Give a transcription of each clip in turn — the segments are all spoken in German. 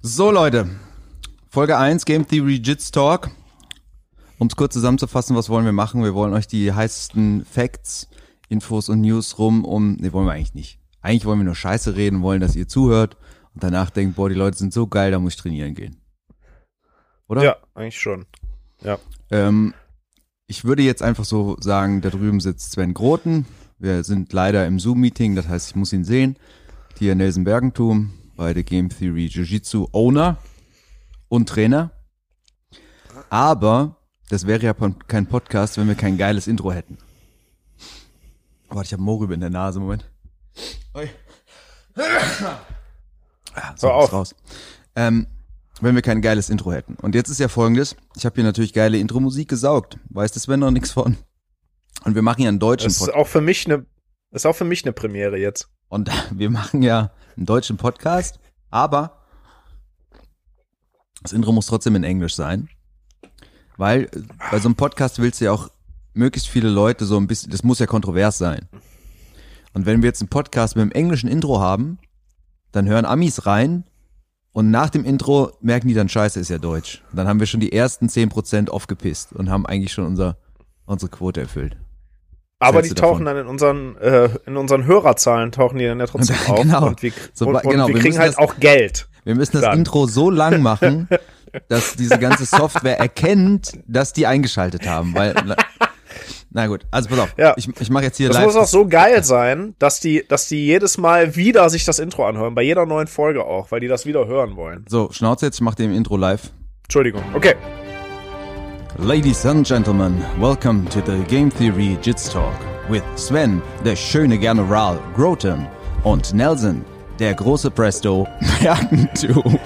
So Leute, Folge 1 Game Theory Jits Talk. Um es kurz zusammenzufassen, was wollen wir machen? Wir wollen euch die heißesten Facts, Infos und News rum um, ne, wollen wir eigentlich nicht. Eigentlich wollen wir nur Scheiße reden, wollen, dass ihr zuhört und danach denkt, boah, die Leute sind so geil, da muss ich trainieren gehen. Oder? Ja, eigentlich schon. Ja. Ähm, ich würde jetzt einfach so sagen, da drüben sitzt Sven Groten. Wir sind leider im Zoom-Meeting, das heißt, ich muss ihn sehen. Hier Nelson Bergentum, beide Game Theory Jiu-Jitsu Owner und Trainer. Aber das wäre ja kein Podcast, wenn wir kein geiles Intro hätten. Warte, ich habe Mohrrübe in der Nase, Moment. Oi. Ah, so, Hör auf. raus. Ähm, wenn wir kein geiles Intro hätten. Und jetzt ist ja folgendes, ich habe hier natürlich geile Intro-Musik gesaugt. Weiß das Sven noch nichts von. Und wir machen ja einen deutschen Das ist auch für mich eine, ist auch für mich eine Premiere jetzt. Und wir machen ja einen deutschen Podcast, aber das Intro muss trotzdem in Englisch sein. Weil äh, bei so einem Podcast willst du ja auch möglichst viele Leute so ein bisschen, das muss ja kontrovers sein. Und wenn wir jetzt einen Podcast mit einem englischen Intro haben, dann hören Amis rein und nach dem Intro merken die dann, scheiße, ist ja Deutsch. Und dann haben wir schon die ersten 10% aufgepisst und haben eigentlich schon unser, unsere Quote erfüllt. Aber die tauchen davon? dann in unseren, äh, in unseren Hörerzahlen tauchen die dann ja trotzdem auf. Genau. Und wir, So, und, und genau, wir kriegen halt das- auch Geld. Wir müssen das Dann. Intro so lang machen, dass diese ganze Software erkennt, dass die eingeschaltet haben, weil na, gut, also pass auf, Ja. ich, ich mache jetzt hier Das live. muss auch so geil sein, dass die, dass die jedes Mal wieder sich das Intro anhören, bei jeder neuen Folge auch, weil die das wieder hören wollen. so, Schnauze jetzt, ich mache dem Intro live. Entschuldigung. Okay. Ladies and gentlemen, welcome to the Game Theory Jits Talk with Sven, der schöne General Groten und Nelson, der große Presto Bergentum.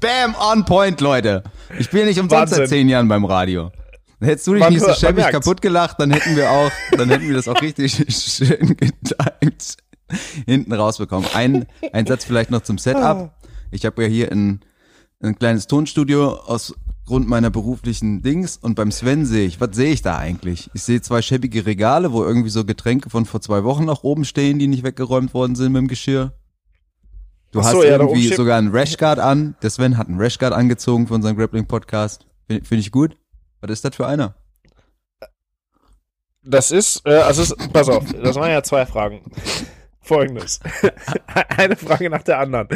Bam, on point, Leute. Ich bin nicht umsonst seit zehn Jahren beim Radio. Hättest du dich Man nicht so schäbig kaputt gelacht, dann hätten wir auch, dann hätten wir das auch richtig schön getimt hinten rausbekommen. Ein, ein Satz vielleicht noch zum Setup. Ich habe ja hier ein, ein kleines Tonstudio aus Grund meiner beruflichen Dings und beim Sven sehe ich, was sehe ich da eigentlich? Ich sehe zwei schäbige Regale, wo irgendwie so Getränke von vor zwei Wochen nach oben stehen, die nicht weggeräumt worden sind mit dem Geschirr. Du Ach hast so, ja, irgendwie sogar einen Rashguard an. Der Sven hat einen Rashguard angezogen für unseren Grappling-Podcast. Finde find ich gut. Was ist das für einer? Das ist, äh, also ist, pass auf, das waren ja zwei Fragen. Folgendes. Eine Frage nach der anderen.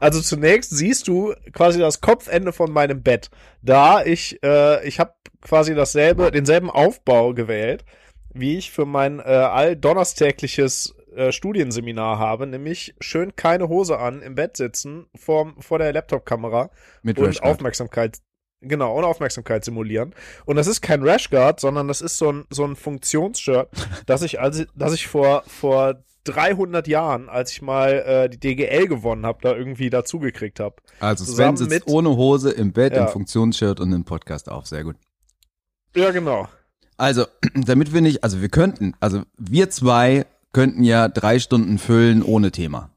Also zunächst siehst du quasi das Kopfende von meinem Bett. Da ich, äh, ich habe quasi dasselbe, denselben Aufbau gewählt, wie ich für mein äh, alldonnerstägliches äh, Studienseminar habe, nämlich schön keine Hose an, im Bett sitzen, vor, vor der Laptopkamera Mit und Rashguard. Aufmerksamkeit, genau, und Aufmerksamkeit simulieren. Und das ist kein Rashguard, sondern das ist so ein, so ein Funktionsshirt, das ich, also, das ich vor, vor 300 Jahren, als ich mal äh, die DGL gewonnen habe, da irgendwie dazugekriegt habe. Also Sven zusammen sitzt mit- ohne Hose im Bett, Ja. im Funktionsshirt und im Podcast auf. Sehr gut. Ja, genau. Also, damit wir nicht, also wir könnten, also wir zwei könnten ja drei Stunden füllen ohne Thema.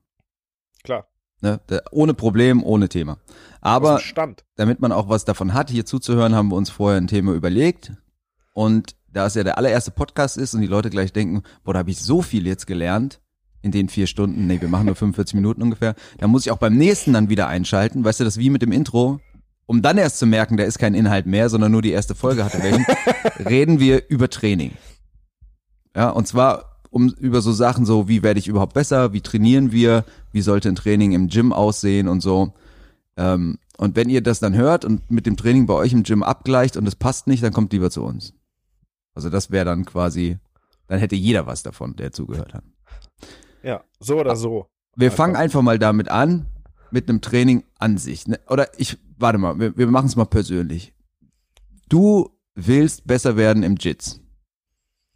Klar. Ne? Da- Ohne Problem, ohne Thema. Aber Aus dem Stand. damit man auch was davon hat, hier zuzuhören, haben wir uns vorher ein Thema überlegt. Und da es ja der allererste Podcast ist und die Leute gleich denken, boah, da habe ich so viel jetzt gelernt in den vier Stunden, nee, wir machen nur 45 Minuten ungefähr, da muss ich auch beim nächsten dann wieder einschalten. Weißt du, das wie mit dem Intro, um dann erst zu merken, da ist kein Inhalt mehr, sondern nur die erste Folge hatte welchen, reden wir über Training. Ja, und zwar um über so Sachen so, wie werde ich überhaupt besser, wie trainieren wir, wie sollte ein Training im Gym aussehen und so. Ähm, und wenn ihr das dann hört und mit dem Training bei euch im Gym abgleicht und es passt nicht, dann kommt lieber zu uns. Also das wäre dann quasi, dann hätte jeder was davon, der zugehört hat. Ja, so oder so. Wir Einfach. fangen einfach mal damit an, mit einem Training an sich. Ne? Oder ich, warte mal, wir, wir machen es mal persönlich. Du willst besser werden im Jits.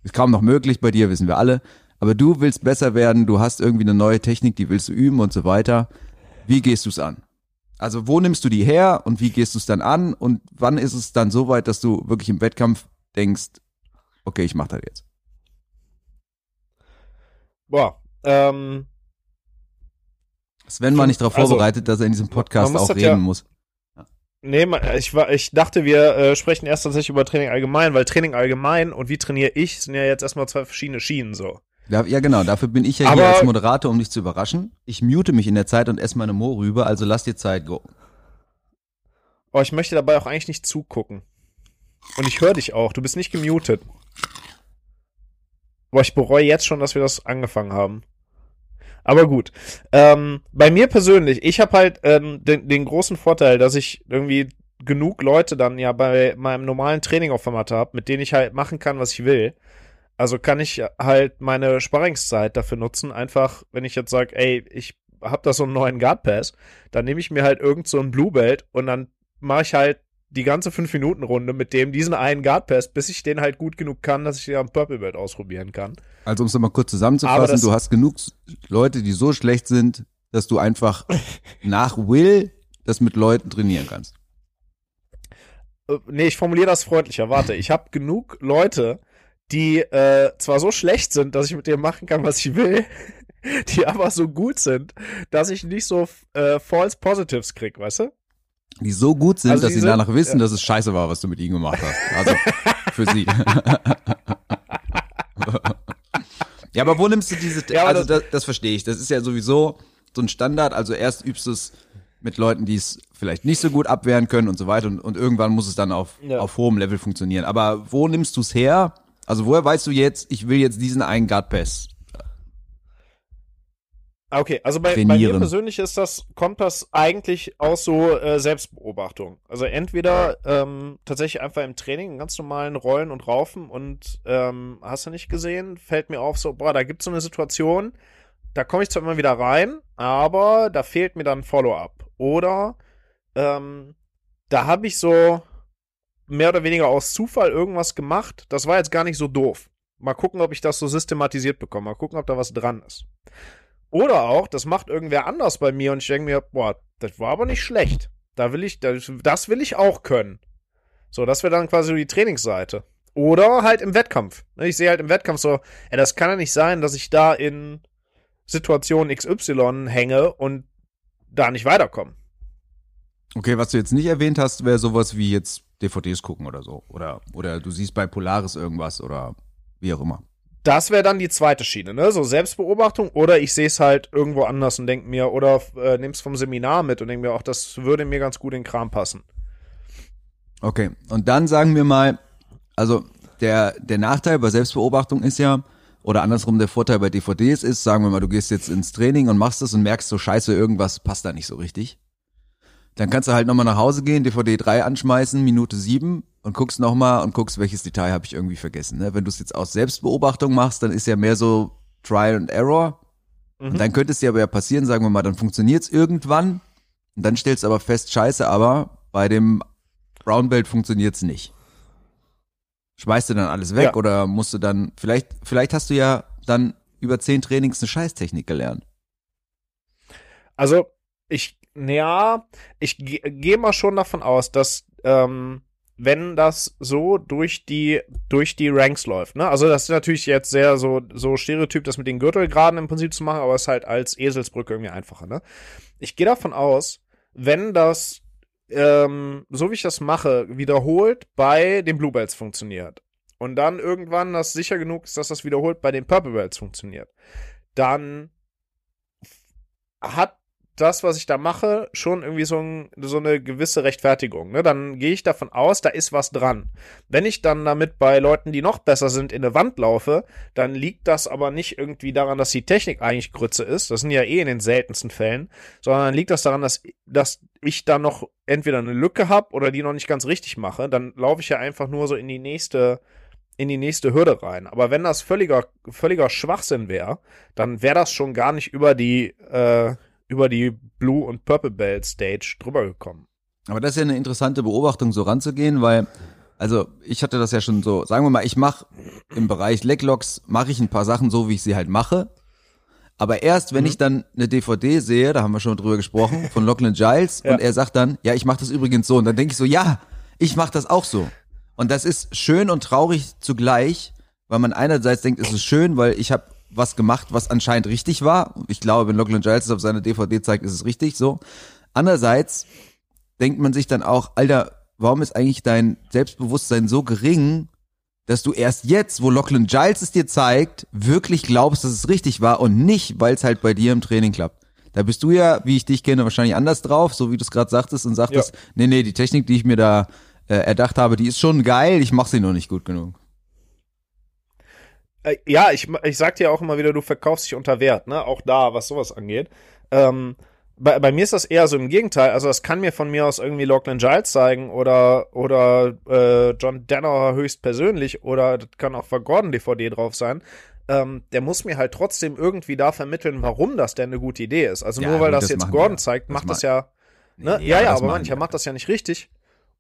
Ist kaum noch möglich bei dir, wissen wir alle. Aber du willst besser werden, du hast irgendwie eine neue Technik, die willst du üben und so weiter. Wie gehst du es an? Also wo nimmst du die her und wie gehst du es dann an? Und wann ist es dann so weit, dass du wirklich im Wettkampf denkst, okay, ich mach das jetzt. Boah, ähm, Sven war nicht darauf Also, vorbereitet, dass er in diesem Podcast auch reden ja- muss. Nee, ich, war, ich dachte, wir äh, sprechen erst tatsächlich über Training allgemein, weil Training allgemein und wie trainiere ich sind ja jetzt erstmal zwei verschiedene Schienen so. Ja, ja, genau. Dafür bin ich ja Aber- hier als Moderator, um dich zu überraschen. Ich mute mich in der Zeit und esse meine Mo rüber, also lass dir Zeit, go. Oh, ich möchte dabei auch eigentlich nicht zugucken. Und ich höre dich auch. Du bist nicht gemutet. Boah, ich bereue jetzt schon, dass wir das angefangen haben. Aber gut. Ähm, bei mir persönlich, ich habe halt ähm, den, den großen Vorteil, dass ich irgendwie genug Leute dann ja bei meinem normalen Training auf Format habe, mit denen ich halt machen kann, was ich will. Also kann ich halt meine Sparringszeit dafür nutzen. Einfach, wenn ich jetzt sage, ey, ich hab da so einen neuen Guard Pass, dann nehme ich mir halt irgend so ein Blue Belt und dann mache ich halt die ganze 5-Minuten-Runde mit dem diesen einen Guard Pass, bis ich den halt gut genug kann, dass ich den am Purple Belt ausprobieren kann. Also um es nochmal kurz zusammenzufassen, du hast genug Leute, die so schlecht sind, dass du einfach nach Will das mit Leuten trainieren kannst. Äh, nee, ich formuliere das freundlicher. Warte, ich habe genug Leute, die äh, zwar so schlecht sind, dass ich mit denen machen kann, was ich will, die aber so gut sind, dass ich nicht so äh, False Positives krieg, weißt du? Die so gut sind, Also dass sie sind- danach wissen, dass es scheiße war, was du mit ihnen gemacht hast. Also für sie. ja, aber wo nimmst du diese, Ja, also das, das verstehe ich. Das ist ja sowieso so ein Standard. Also erst übst du es mit Leuten, die es vielleicht nicht so gut abwehren können und so weiter und, und irgendwann muss es dann auf, Ja. auf hohem Level funktionieren. Aber wo nimmst du es her? Also woher weißt du jetzt, ich will jetzt diesen einen Guard Pass? Okay, also bei, bei mir persönlich ist das, kommt das eigentlich aus so äh, Selbstbeobachtung. Also entweder ähm, tatsächlich einfach im Training, in ganz normalen Rollen und Raufen und ähm, hast du nicht gesehen, fällt mir auf so, boah, da gibt's so eine Situation, da komme ich zwar immer wieder rein, aber da fehlt mir dann Follow-up. Oder ähm, da habe ich so mehr oder weniger aus Zufall irgendwas gemacht, das war jetzt gar nicht so doof. Mal gucken, ob ich das so systematisiert bekomme. Mal gucken, ob da was dran ist. Oder auch, das macht irgendwer anders bei mir und ich denke mir, boah, das war aber nicht schlecht. Da will ich, das, das will ich auch können. So, das wäre dann quasi die Trainingsseite. Oder halt im Wettkampf. Ne, Ich sehe halt im Wettkampf so, ey, das kann ja nicht sein, dass ich da in Situation XY hänge und da nicht weiterkomme. Okay, was du jetzt nicht erwähnt hast, wäre sowas wie jetzt DVDs gucken oder so. Oder, oder du siehst bei Polaris irgendwas oder wie auch immer. Das wäre dann die zweite Schiene, ne? So Selbstbeobachtung oder ich sehe es halt irgendwo anders und denk mir, oder äh, nehm's vom Seminar mit und denk mir, auch das würde mir ganz gut in den Kram passen. Okay, und dann sagen wir mal, also der, der Nachteil bei Selbstbeobachtung ist ja, oder andersrum der Vorteil bei DVDs ist, sagen wir mal, du gehst jetzt ins Training und machst es und merkst so scheiße, irgendwas passt da nicht so richtig. Dann kannst du halt nochmal nach Hause gehen, DVD 3 anschmeißen, Minute 7 und guckst nochmal und guckst, welches Detail habe ich irgendwie vergessen. Ne? Wenn du es jetzt aus Selbstbeobachtung machst, dann ist ja mehr so Trial and Error. Mhm. Und dann könnte es dir aber ja passieren, sagen wir mal, dann funktioniert es irgendwann und dann stellst du aber fest, scheiße, aber bei dem Brown Belt funktioniert es nicht. Schmeißt du dann alles weg Ja. oder musst du dann, vielleicht, vielleicht hast du ja dann über zehn Trainings eine Scheißtechnik gelernt. Also, ich, ja, ich ge- gehe mal schon davon aus, dass, ähm, wenn das so durch die, durch die Ranks läuft, ne? Also, das ist natürlich jetzt sehr so, so Stereotyp, das mit den Gürtelgraden im Prinzip zu machen, aber es ist halt als Eselsbrücke irgendwie einfacher, ne? Ich gehe davon aus, wenn das, ähm, so wie ich das mache, wiederholt bei den Blue Belts funktioniert und dann irgendwann das sicher genug ist, dass das wiederholt bei den Purple Belts funktioniert, dann hat das, was ich da mache, schon irgendwie so, ein, so eine gewisse Rechtfertigung. Ne? Dann gehe ich davon aus, da ist was dran. Wenn ich dann damit bei Leuten, die noch besser sind, in eine Wand laufe, dann liegt das aber nicht irgendwie daran, dass die Technik eigentlich Grütze ist. Das sind ja eh in den seltensten Fällen. Sondern liegt das daran, dass, dass ich da noch entweder eine Lücke habe oder die noch nicht ganz richtig mache. Dann laufe ich ja einfach nur so in die nächste in die nächste Hürde rein. Aber wenn das völliger, völliger Schwachsinn wäre, dann wäre das schon gar nicht über die, äh, über die Blue und Purple Belt Stage drüber gekommen. Aber das ist ja eine interessante Beobachtung, so ranzugehen, weil, also ich hatte das ja schon so, sagen wir mal, ich mache im Bereich Leglocks, mache ich ein paar Sachen so, wie ich sie halt mache. Aber erst, wenn Mhm. ich dann eine DVD sehe, da haben wir schon drüber gesprochen, von Lachlan Giles, Ja. und er sagt dann, ja, ich mache das übrigens so. Und dann denke ich so, ja, ich mache das auch so. Und das ist schön und traurig zugleich, weil man einerseits denkt, es ist schön, weil ich habe was gemacht, was anscheinend richtig war. Ich glaube, wenn Lachlan Giles es auf seiner DVD zeigt, ist es richtig so. Andererseits denkt man sich dann auch, Alter, warum ist eigentlich dein Selbstbewusstsein so gering, dass du erst jetzt, wo Lachlan Giles es dir zeigt, wirklich glaubst, dass es richtig war und nicht, weil es halt bei dir im Training klappt. Da bist du ja, wie ich dich kenne, wahrscheinlich anders drauf, so wie du es gerade sagtest und sagtest, ja. nee, nee, die Technik, die ich mir da äh, erdacht habe, die ist schon geil, ich mache sie nur nicht gut genug. Äh, ja, ich, ich sag dir auch immer wieder, du verkaufst dich unter Wert, ne? Auch da, was sowas angeht. Ähm, bei, bei mir ist das eher so im Gegenteil. Also das kann mir von mir aus irgendwie Lachlan Giles zeigen oder oder äh, John Denner höchstpersönlich oder das kann auch für Gordon DVD drauf sein. Ähm, der muss mir halt trotzdem irgendwie da vermitteln, warum das denn eine gute Idee ist. Also ja, nur weil das, das jetzt Gordon wir. zeigt, macht das, das ja. Ne? Nee, ja, ja, aber mancher macht das ja nicht richtig.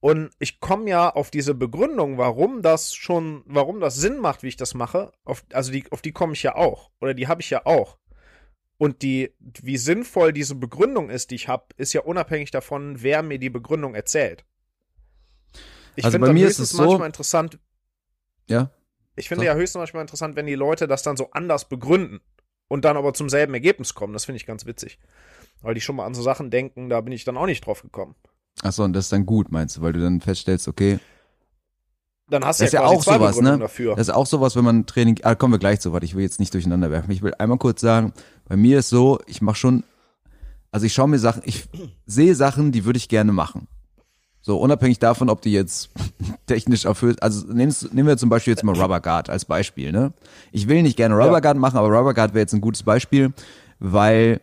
Und ich komme ja auf diese Begründung, warum das schon, warum das Sinn macht, wie ich das mache. Auf, also die, auf die komme ich ja auch. Oder die habe ich ja auch. Und die, wie sinnvoll diese Begründung ist, die ich habe, ist ja unabhängig davon, wer mir die Begründung erzählt. Ich also finde es so, manchmal interessant. Ja. Ich finde so. ja höchstens manchmal interessant, wenn die Leute das dann so anders begründen und dann aber zum selben Ergebnis kommen. Das finde ich ganz witzig. Weil die schon mal an so Sachen denken, da bin ich dann auch nicht drauf gekommen. Achso, und das ist dann gut, meinst du, weil du dann feststellst, okay. Dann hast du ja, ja auch sowas, ne? Dafür. Das ist auch sowas, wenn man Training, ah, kommen wir gleich zu weit, ich will jetzt nicht durcheinander werfen. Ich will einmal kurz sagen, bei mir ist so, ich mache schon, also ich schaue mir Sachen, ich sehe Sachen, die würde ich gerne machen. So, unabhängig davon, ob die jetzt technisch erfüllt, also nehmen wir zum Beispiel jetzt mal Rubber Guard als Beispiel, ne? Ich will nicht gerne Rubber Guard machen, aber Rubber Guard wäre jetzt ein gutes Beispiel, weil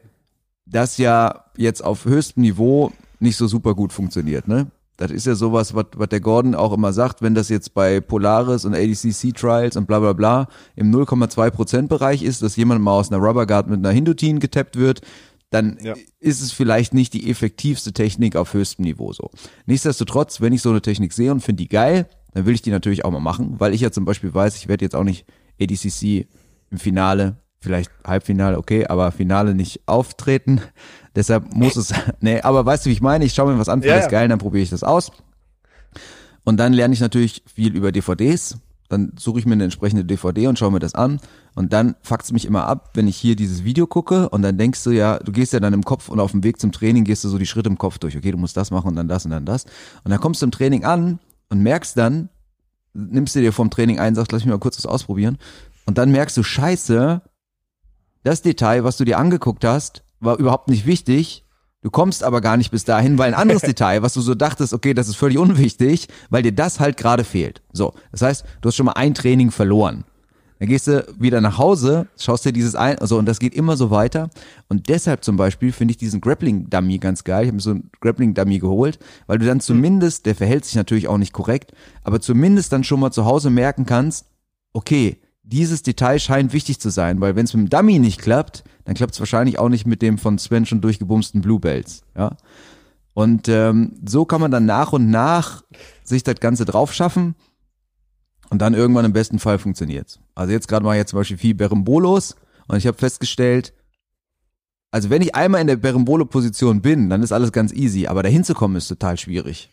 das ja jetzt auf höchstem Niveau nicht so super gut funktioniert, ne? Das ist ja sowas, was, der Gordon auch immer sagt, wenn das jetzt bei Polaris und ADCC Trials und bla bla bla im 0,2% Bereich ist, dass jemand mal aus einer Rubber Guard mit einer Hindutin getappt wird, dann ja. ist es vielleicht nicht die effektivste Technik auf höchstem Niveau so. Nichtsdestotrotz, wenn ich so eine Technik sehe und finde die geil, dann will ich die natürlich auch mal machen, weil ich ja zum Beispiel weiß, ich werde jetzt auch nicht ADCC im Finale vielleicht Halbfinale, okay, aber Finale nicht auftreten. Deshalb muss es, nee, aber weißt du, wie ich meine? Ich schaue mir was an, finde ja, das geil, dann probiere ich das aus. Und dann lerne ich natürlich viel über DVDs. Dann suche ich mir eine entsprechende DVD und schaue mir das an. Und dann fuckt's mich immer ab, wenn ich hier dieses Video gucke und dann denkst du ja, du gehst ja dann im Kopf und auf dem Weg zum Training gehst du so die Schritte im Kopf durch. Okay, du musst das machen und dann das und dann das. Und dann kommst du im Training an und merkst dann, nimmst du dir vom Training ein, sagst, lass mich mal kurz was ausprobieren. Und dann merkst du, scheiße, das Detail, was du dir angeguckt hast, war überhaupt nicht wichtig. Du kommst aber gar nicht bis dahin, weil ein anderes Detail, was du so dachtest, okay, das ist völlig unwichtig, weil dir das halt gerade fehlt. So, das heißt, du hast schon mal ein Training verloren. Dann gehst du wieder nach Hause, schaust dir dieses ein, also und das geht immer so weiter. Und deshalb zum Beispiel finde ich diesen Grappling Dummy ganz geil. Ich habe mir so einen Grappling Dummy geholt, weil du dann zumindest, der verhält sich natürlich auch nicht korrekt, aber zumindest dann schon mal zu Hause merken kannst, okay, dieses Detail scheint wichtig zu sein, weil wenn es mit dem Dummy nicht klappt, dann klappt es wahrscheinlich auch nicht mit dem von Sven schon durchgebumsten Bluebells. Ja. Und ähm, so kann man dann nach und nach sich das Ganze drauf schaffen und dann irgendwann im besten Fall funktioniert's. Also jetzt gerade mal jetzt zum Beispiel viel Berimbolos und ich habe festgestellt, also wenn ich einmal in der Berimbolo-Position bin, dann ist alles ganz easy, aber dahin zu kommen ist total schwierig.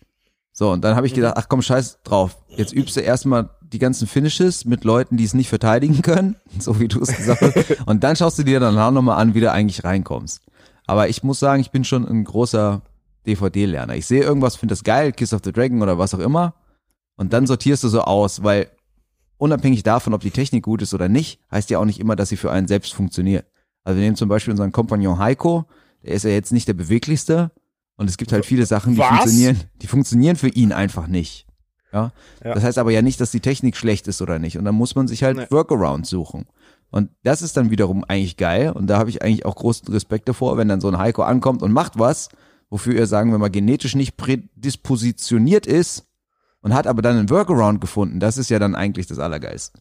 So, und dann habe ich gedacht, ach komm, scheiß drauf. Jetzt übst du erstmal die ganzen Finishes mit Leuten, die es nicht verteidigen können, so wie du es gesagt hast. Und dann schaust du dir danach nochmal an, wie du eigentlich reinkommst. Aber ich muss sagen, ich bin schon ein großer DVD-Lerner. Ich sehe irgendwas, finde das geil, Kiss of the Dragon oder was auch immer. Und dann sortierst du so aus, weil unabhängig davon, ob die Technik gut ist oder nicht, heißt ja auch nicht immer, dass sie für einen selbst funktioniert. Also wir nehmen zum Beispiel unseren Kompagnon Heiko, der ist ja jetzt nicht der beweglichste. Und es gibt halt viele Sachen, die was? funktionieren, die funktionieren für ihn einfach nicht. Ja? ja? Das heißt aber ja nicht, dass die Technik schlecht ist oder nicht. Und dann muss man sich halt nee. Workarounds suchen. Und das ist dann wiederum eigentlich geil. Und da habe ich eigentlich auch großen Respekt davor, wenn dann so ein Heiko ankommt und macht was, wofür er, sagen wir mal, genetisch nicht prädispositioniert ist und hat aber dann einen Workaround gefunden. Das ist ja dann eigentlich das Allergeilste.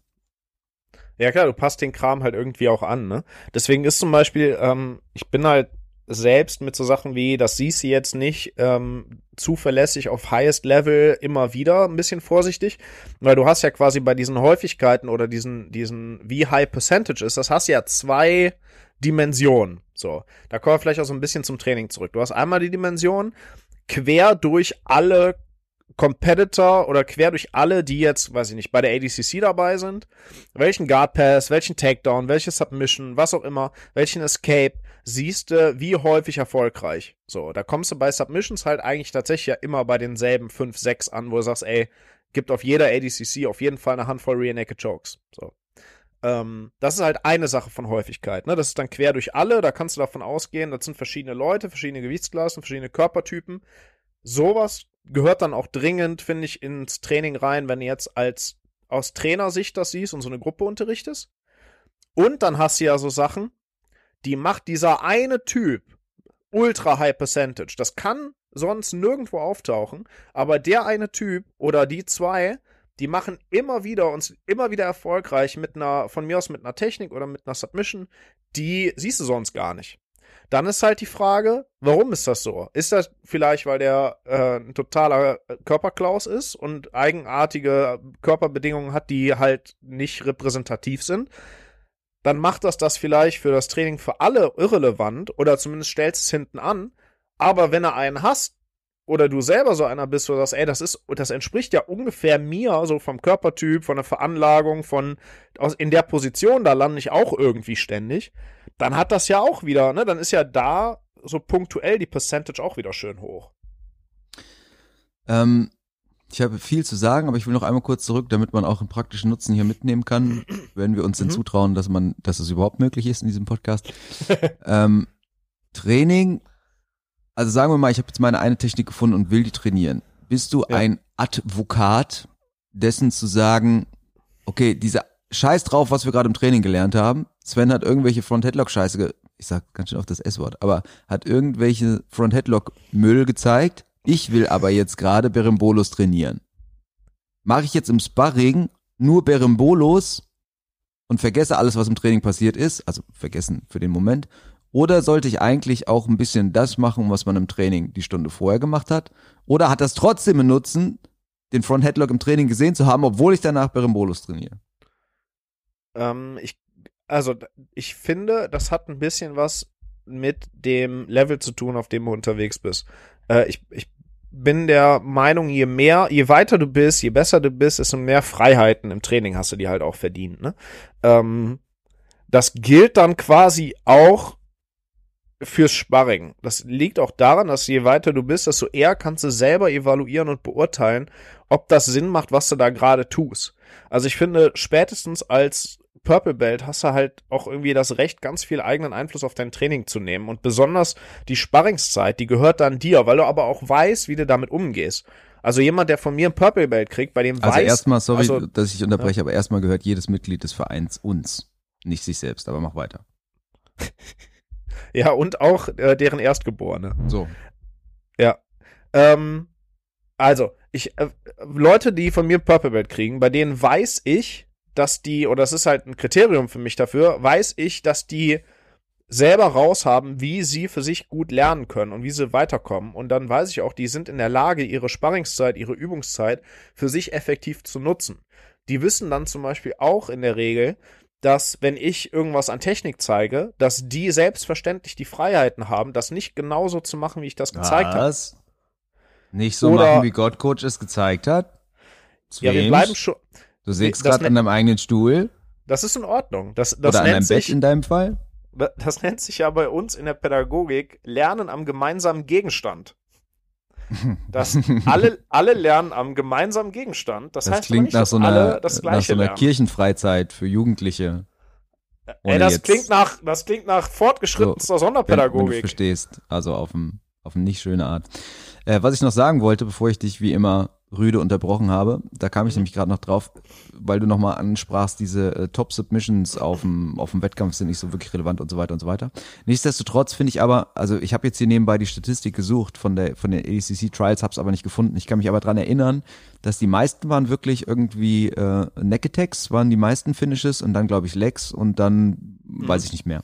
Ja klar, du passt den Kram halt irgendwie auch an, ne? Deswegen ist zum Beispiel, ähm, ich bin halt selbst mit so Sachen wie, das siehst du jetzt nicht ähm, zuverlässig auf highest level immer wieder ein bisschen vorsichtig, weil du hast ja quasi bei diesen Häufigkeiten oder diesen, diesen, wie high percentage ist, das hast ja zwei Dimensionen. So, da kommen wir vielleicht auch so ein bisschen zum Training zurück. Du hast einmal die Dimension quer durch alle Competitor oder quer durch alle, die jetzt, weiß ich nicht, bei der ADCC dabei sind, welchen Guard Pass, welchen Takedown, welche Submission, was auch immer, welchen Escape, siehst du, wie häufig erfolgreich. So, da kommst du bei Submissions halt eigentlich tatsächlich ja immer bei denselben 5, 6 an, wo du sagst, ey, gibt auf jeder ADCC auf jeden Fall eine Handvoll Rear Naked Chokes. So. Ähm, das ist halt eine Sache von Häufigkeit. Ne? Das ist dann quer durch alle. Da kannst du davon ausgehen, das sind verschiedene Leute, verschiedene Gewichtsklassen, verschiedene Körpertypen. Sowas gehört dann auch dringend, finde ich, ins Training rein, wenn du jetzt als aus Trainersicht das siehst und so eine Gruppe unterrichtest. Und dann hast du ja so Sachen, die macht dieser eine Typ ultra high percentage. Das kann sonst nirgendwo auftauchen, aber der eine Typ oder die zwei, die machen immer wieder uns immer wieder erfolgreich mit einer, von mir aus mit einer Technik oder mit einer Submission, die siehst du sonst gar nicht. Dann ist halt die Frage, warum ist das so? Ist das vielleicht, weil der äh, ein totaler Körperklaus ist und eigenartige Körperbedingungen hat, die halt nicht repräsentativ sind? Dann macht das das vielleicht für das Training für alle irrelevant oder zumindest stellst es hinten an. Aber wenn er einen hast, oder du selber so einer bist, wo du sagst, ey, das ist, das entspricht ja ungefähr mir, so vom Körpertyp, von der Veranlagung, von, aus, in der Position, da lande ich auch irgendwie ständig, dann hat das ja auch wieder, ne, dann ist ja da so punktuell die Percentage auch wieder schön hoch. Ähm, ich habe viel zu sagen, aber ich will noch einmal kurz zurück, damit man auch einen praktischen Nutzen hier mitnehmen kann, wenn wir uns denn mhm. zutrauen, dass man, dass es überhaupt möglich ist in diesem Podcast. ähm, Training also sagen wir mal, ich habe jetzt meine eine Technik gefunden und will die trainieren. Bist du ja. ein Advokat dessen zu sagen, okay, dieser Scheiß drauf, was wir gerade im Training gelernt haben. Sven hat irgendwelche Front-Headlock-Scheiße, ich sag ganz schön oft das S-Wort, aber hat irgendwelche Front-Headlock-Müll gezeigt. Ich will aber jetzt gerade Berimbolos trainieren. Mache ich jetzt im Sparring nur Berimbolos und vergesse alles, was im Training passiert ist, also vergessen für den Moment, oder sollte ich eigentlich auch ein bisschen das machen, was man im Training die Stunde vorher gemacht hat? Oder hat das trotzdem einen Nutzen, den Front Headlock im Training gesehen zu haben, obwohl ich danach Berimbolus trainiere? Ähm, ich, also ich finde, das hat ein bisschen was mit dem Level zu tun, auf dem du unterwegs bist. Äh, ich, ich bin der Meinung, je mehr, je weiter du bist, je besser du bist, desto mehr Freiheiten im Training hast du die halt auch verdient. Ne? Ähm, das gilt dann quasi auch fürs Sparring. Das liegt auch daran, dass je weiter du bist, desto eher kannst du selber evaluieren und beurteilen, ob das Sinn macht, was du da gerade tust. Also ich finde, spätestens als Purple Belt hast du halt auch irgendwie das Recht, ganz viel eigenen Einfluss auf dein Training zu nehmen. Und besonders die Sparringszeit, die gehört dann dir, weil du aber auch weißt, wie du damit umgehst. Also jemand, der von mir ein Purple Belt kriegt, bei dem also weiß... Also erstmal, sorry, also, dass ich unterbreche, ja. aber erstmal gehört jedes Mitglied des Vereins uns. Nicht sich selbst, aber mach weiter. Ja, und auch äh, deren Erstgeborene. So. Ja. Ähm, also, ich, äh, Leute, die von mir Purple Belt kriegen, bei denen weiß ich, dass die, oder das ist halt ein Kriterium für mich dafür, weiß ich, dass die selber raushaben, wie sie für sich gut lernen können und wie sie weiterkommen. Und dann weiß ich auch, die sind in der Lage, ihre Sparringszeit, ihre Übungszeit für sich effektiv zu nutzen. Die wissen dann zum Beispiel auch in der Regel, dass wenn ich irgendwas an Technik zeige, dass die selbstverständlich die Freiheiten haben, das nicht genauso zu machen, wie ich das gezeigt habe. Nicht so Oder, machen, wie Gott Coach es gezeigt hat? Zwingend. Ja, wir bleiben schon. Du sägst gerade an deinem eigenen Stuhl. Das ist in Ordnung. Das, das Oder an deinem Bett in deinem Fall? Das nennt sich ja bei uns in der Pädagogik Lernen am gemeinsamen Gegenstand. Dass alle, alle lernen am gemeinsamen Gegenstand. Das, das heißt klingt nicht, nach so einer, nach so einer lernen. Kirchenfreizeit für Jugendliche. Ey, das klingt nach, das klingt nach fortgeschrittenster so, Sonderpädagogik. Wenn, wenn, du verstehst, also auf dem, auf eine nicht schöne Art. Äh, was ich noch sagen wollte, bevor ich dich wie immer rüde unterbrochen habe. Da kam ich nämlich gerade noch drauf, weil du nochmal ansprachst, diese äh, Top-Submissions auf dem, auf dem Wettkampf sind nicht so wirklich relevant und so weiter und so weiter. Nichtsdestotrotz finde ich aber, also ich habe jetzt hier nebenbei die Statistik gesucht von der von den ADCC Trials, habe es aber nicht gefunden. Ich kann mich aber dran erinnern, dass die meisten waren wirklich irgendwie äh, Neck Attacks, waren die meisten Finishes und dann glaube ich Legs und dann mhm. weiß ich nicht mehr.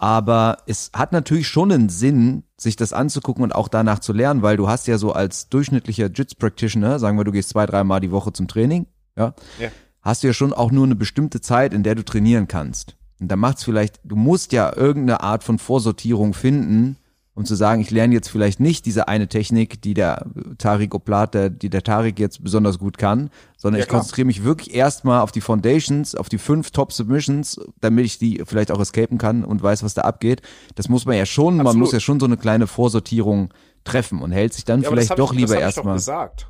Aber es hat natürlich schon einen Sinn, sich das anzugucken und auch danach zu lernen, weil du hast ja so als durchschnittlicher Jits-Practitioner, sagen wir, du gehst zwei, dreimal die Woche zum Training, ja, ja, hast du ja schon auch nur eine bestimmte Zeit, in der du trainieren kannst. Und da macht's vielleicht, du musst ja irgendeine Art von Vorsortierung finden, um zu sagen, ich lerne jetzt vielleicht nicht diese eine Technik, die der Tarik Oplat, der, die der Tarik jetzt besonders gut kann, sondern ja, ich konzentriere mich wirklich erstmal auf die Foundations, auf die fünf Top Submissions, damit ich die vielleicht auch escapen kann und weiß, was da abgeht. Das muss man ja schon, Absolut. man muss ja schon so eine kleine Vorsortierung treffen und hält sich dann ja, vielleicht doch lieber erstmal.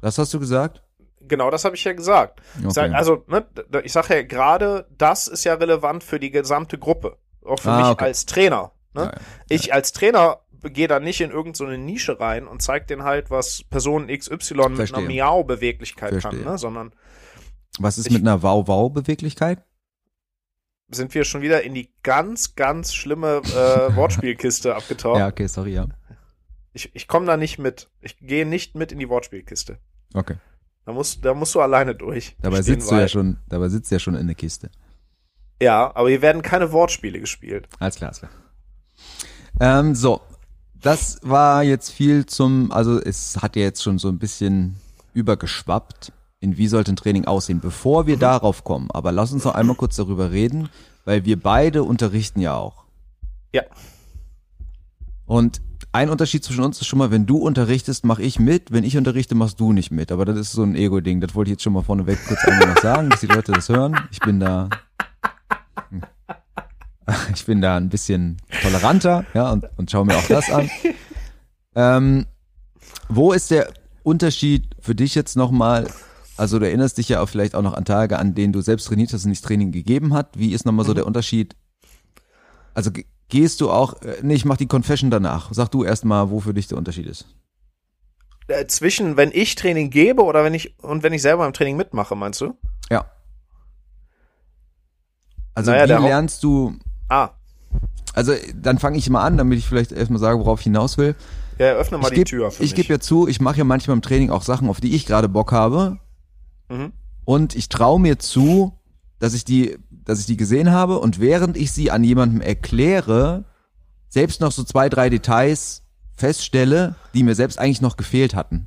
Das hast du gesagt. Genau, das habe ich ja gesagt. Okay. Ich sag, also, ne, ich sage ja gerade, das ist ja relevant für die gesamte Gruppe. Auch für Ah, mich okay. als Trainer. Ne? Ja. Ich als Trainer gehe da nicht in irgendeine Nische rein und zeig denen halt, was Person XY mit Verstehe. einer. Miau-Beweglichkeit kann, ne? sondern Was ist Ich- mit einer Wow-Wow-Beweglichkeit? sind wir schon wieder in die ganz, ganz schlimme äh, Wortspielkiste abgetaucht. Ja, okay, sorry, ja. Ich, ich komme da nicht mit. Ich gehe nicht mit in die Wortspielkiste. Okay. Da musst, da musst du alleine durch. Dabei sitzt du ja schon, dabei sitzt du ja schon in der Kiste. Ja, aber hier werden keine Wortspiele gespielt. Alles klar, alles klar. Ähm, so, das war jetzt viel zum, also es hat ja jetzt schon so ein bisschen übergeschwappt, in wie sollte ein Training aussehen, bevor wir darauf kommen. Aber lass uns noch einmal kurz darüber reden, weil wir beide unterrichten ja auch. Ja. Und ein Unterschied zwischen uns ist schon mal, wenn du unterrichtest, mache ich mit, wenn ich unterrichte, machst du nicht mit. Aber das ist so ein Ego-Ding. Das wollte ich jetzt schon mal vorneweg kurz einmal noch sagen, dass die Leute das hören. Ich bin da, ich bin da ein bisschen toleranter, ja, und, und schau mir auch das an. Ähm, wo ist der Unterschied für dich jetzt nochmal? Also du erinnerst dich ja auch vielleicht auch noch an Tage, an denen du selbst trainiert hast und nicht Training gegeben hat. Wie ist nochmal so der Unterschied? Also ge- gehst du auch, äh, nee, ich mach die Confession danach. Sag du erstmal, wo für dich der Unterschied ist. Äh, zwischen, wenn ich Training gebe oder wenn ich und wenn ich selber im Training mitmache, meinst du? Ja. Also Naja, wie lernst du, Ah, also dann fange ich mal an, damit ich vielleicht erstmal sage, worauf ich hinaus will. ja, öffne mal ich die geb- Tür für ich gebe ja zu, ich mache ja manchmal im Training auch Sachen, auf die ich gerade Bock habe. Mhm. Und ich traue mir zu, dass ich die, dass ich die gesehen habe und während ich sie an jemandem erkläre, selbst noch so zwei, drei Details feststelle, die mir selbst eigentlich noch gefehlt hatten.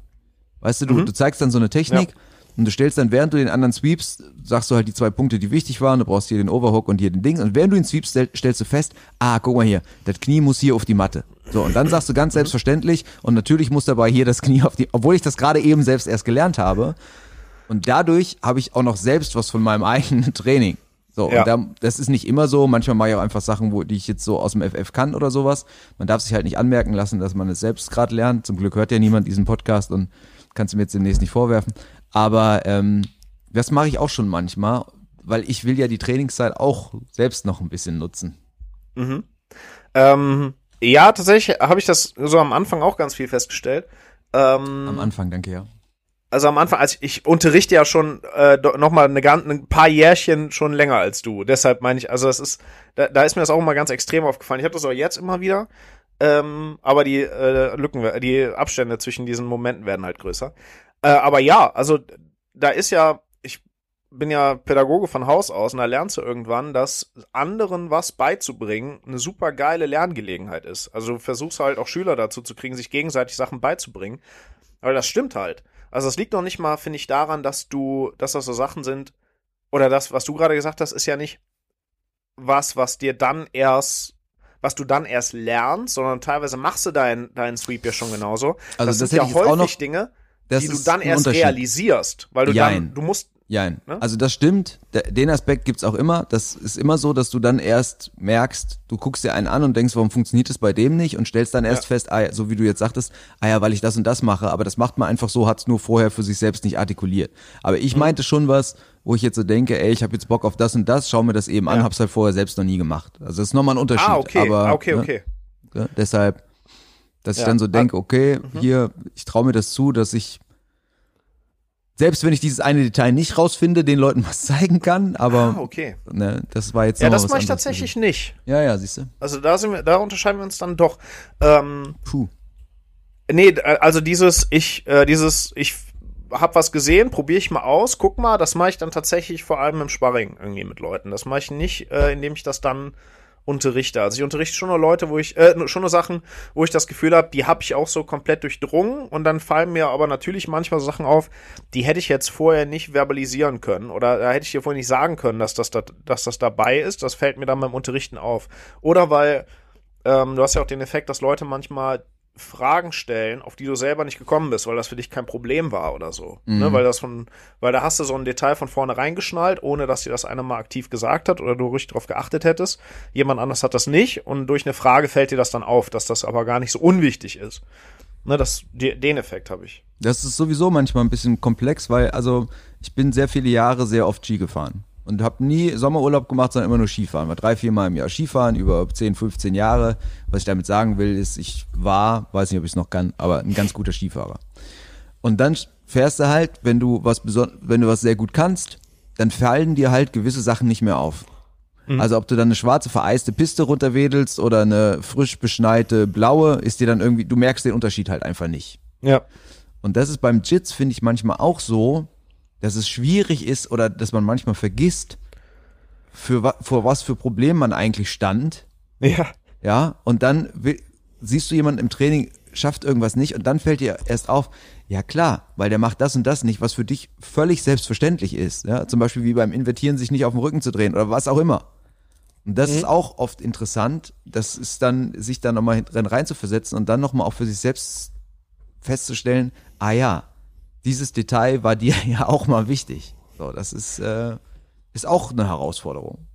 Weißt du, du, Mhm. du zeigst dann so eine Technik und du stellst dann, während du den anderen sweepst, sagst du halt die zwei Punkte, die wichtig waren, du brauchst hier den Overhook und hier den Ding und während du ihn sweepst, stell, stellst du fest, ah, guck mal hier, das Knie muss hier auf die Matte. So, und dann sagst du ganz selbstverständlich und natürlich muss dabei hier das Knie auf die, obwohl ich das gerade eben selbst erst gelernt habe, und dadurch habe ich auch noch selbst was von meinem eigenen Training. So, Ja. und da, das ist nicht immer so. Manchmal mache ich auch einfach Sachen, wo, die ich jetzt so aus dem FF kann oder sowas. Man darf sich halt nicht anmerken lassen, dass man es selbst gerade lernt. Zum Glück hört ja niemand diesen Podcast und kannst du mir jetzt demnächst nicht vorwerfen. Aber ähm, das mache ich auch schon manchmal, weil ich will ja die Trainingszeit auch selbst noch ein bisschen nutzen. Mhm. Ähm, ja, tatsächlich habe ich das so am Anfang auch ganz viel festgestellt. Ähm, Am Anfang, danke ja. also am Anfang, als ich unterrichte ja schon äh, do- noch mal eine, ein paar Jährchen schon länger als du. Deshalb meine ich, also das ist, da, da ist mir das auch immer ganz extrem aufgefallen. Ich habe das auch jetzt immer wieder, ähm, aber die äh, Lücken, die Abstände zwischen diesen Momenten werden halt größer. Äh, aber ja, also da ist ja, ich bin ja Pädagoge von Haus aus und da lernst du irgendwann, dass anderen was beizubringen eine super geile Lerngelegenheit ist. Also du versuchst halt auch Schüler dazu zu kriegen, sich gegenseitig Sachen beizubringen. Aber das stimmt halt. Also es liegt noch nicht mal, finde ich, daran, dass du, dass das so Sachen sind, oder das, was du gerade gesagt hast, ist ja nicht was, was dir dann erst, was du dann erst lernst, sondern teilweise machst du deinen deinen Sweep ja schon genauso. Also das, das sind ja häufig Dinge, Das die du dann erst realisierst, weil du Jein. dann, du musst, Ja, Ne? also das stimmt. Den Aspekt gibt's auch immer. Das ist immer so, dass du dann erst merkst, du guckst dir einen an und denkst, warum funktioniert es bei dem nicht und stellst dann erst Ja. fest, ah, so wie du jetzt sagtest, ah ja, weil ich das und das mache, aber das macht man einfach so, hat's nur vorher für sich selbst nicht artikuliert. Aber Mhm. ich meinte schon was, wo ich jetzt so denke, ey, ich habe jetzt Bock auf das und das, schau mir das eben an, Ja. hab's halt vorher selbst noch nie gemacht. Also das ist nochmal ein Unterschied. ah, okay, aber, ah, okay, ne, okay. ja, deshalb, dass ich Ja. dann so denke, okay, Mhm. hier, ich traue mir das zu, dass ich selbst wenn ich dieses eine Detail nicht rausfinde, den Leuten was zeigen kann, aber Ah, okay. ne, das war jetzt Ja, das mache ich tatsächlich nicht. gewesen. Ja, ja, siehst du. Also da sind wir, da unterscheiden wir uns dann doch. Ähm, Puh. Nee, d- also dieses, ich, äh, dieses, ich hab was gesehen, probiere ich mal aus, guck mal, das mache ich dann tatsächlich vor allem im Sparring irgendwie mit Leuten. Das mache ich nicht, äh, indem ich das dann unterrichte. Also ich unterrichte schon nur Leute, wo ich, äh, schon nur Sachen, wo ich das Gefühl habe, die habe ich auch so komplett durchdrungen und dann fallen mir aber natürlich manchmal Sachen auf, die hätte ich jetzt vorher nicht verbalisieren können oder da hätte ich dir vorher nicht sagen können, dass das, da, dass das dabei ist. Das fällt mir dann beim Unterrichten auf. Oder weil ähm, du hast ja auch den Effekt, dass Leute manchmal Fragen stellen, auf die du selber nicht gekommen bist, weil das für dich kein Problem war oder so. Ne? Weil das von, weil da hast du so ein Detail von vorne reingeschnallt, ohne dass dir das einer mal aktiv gesagt hat oder du richtig drauf geachtet hättest. Jemand anders hat das nicht und durch eine Frage fällt dir das dann auf, dass das aber gar nicht so unwichtig ist. Ne, das, den Effekt habe ich. Das ist sowieso manchmal ein bisschen komplex, weil, also, ich bin sehr viele Jahre sehr oft Ski gefahren und habe nie Sommerurlaub gemacht, sondern immer nur Skifahren. War drei, vier Mal im Jahr Skifahren, über 10, 15 Jahre. Was ich damit sagen will, ist, ich war, weiß nicht, ob ich es noch kann, aber ein ganz guter Skifahrer. Und dann fährst du halt, wenn du was beson wenn du was sehr gut kannst, dann fallen dir halt gewisse Sachen nicht mehr auf. Mhm. Also ob du dann eine schwarze vereiste Piste runterwedelst oder eine frisch beschneite blaue, ist dir dann irgendwie, du merkst den Unterschied halt einfach nicht. Ja. Und das ist beim Jits, finde ich, manchmal auch so, dass es schwierig ist oder dass man manchmal vergisst, für vor was für Problemen man eigentlich stand. Ja. Ja, und dann will, siehst du jemanden im Training schafft irgendwas nicht und dann fällt dir erst auf, ja klar, weil der macht das und das nicht, was für dich völlig selbstverständlich ist. Ja, zum Beispiel wie beim Invertieren sich nicht auf den Rücken zu drehen oder was auch immer. Und das mhm. ist auch oft interessant, das ist dann, sich da nochmal drin reinzuversetzen und dann nochmal auch für sich selbst festzustellen, ah ja, dieses Detail war dir ja auch mal wichtig. So, das ist, äh, ist auch eine Herausforderung.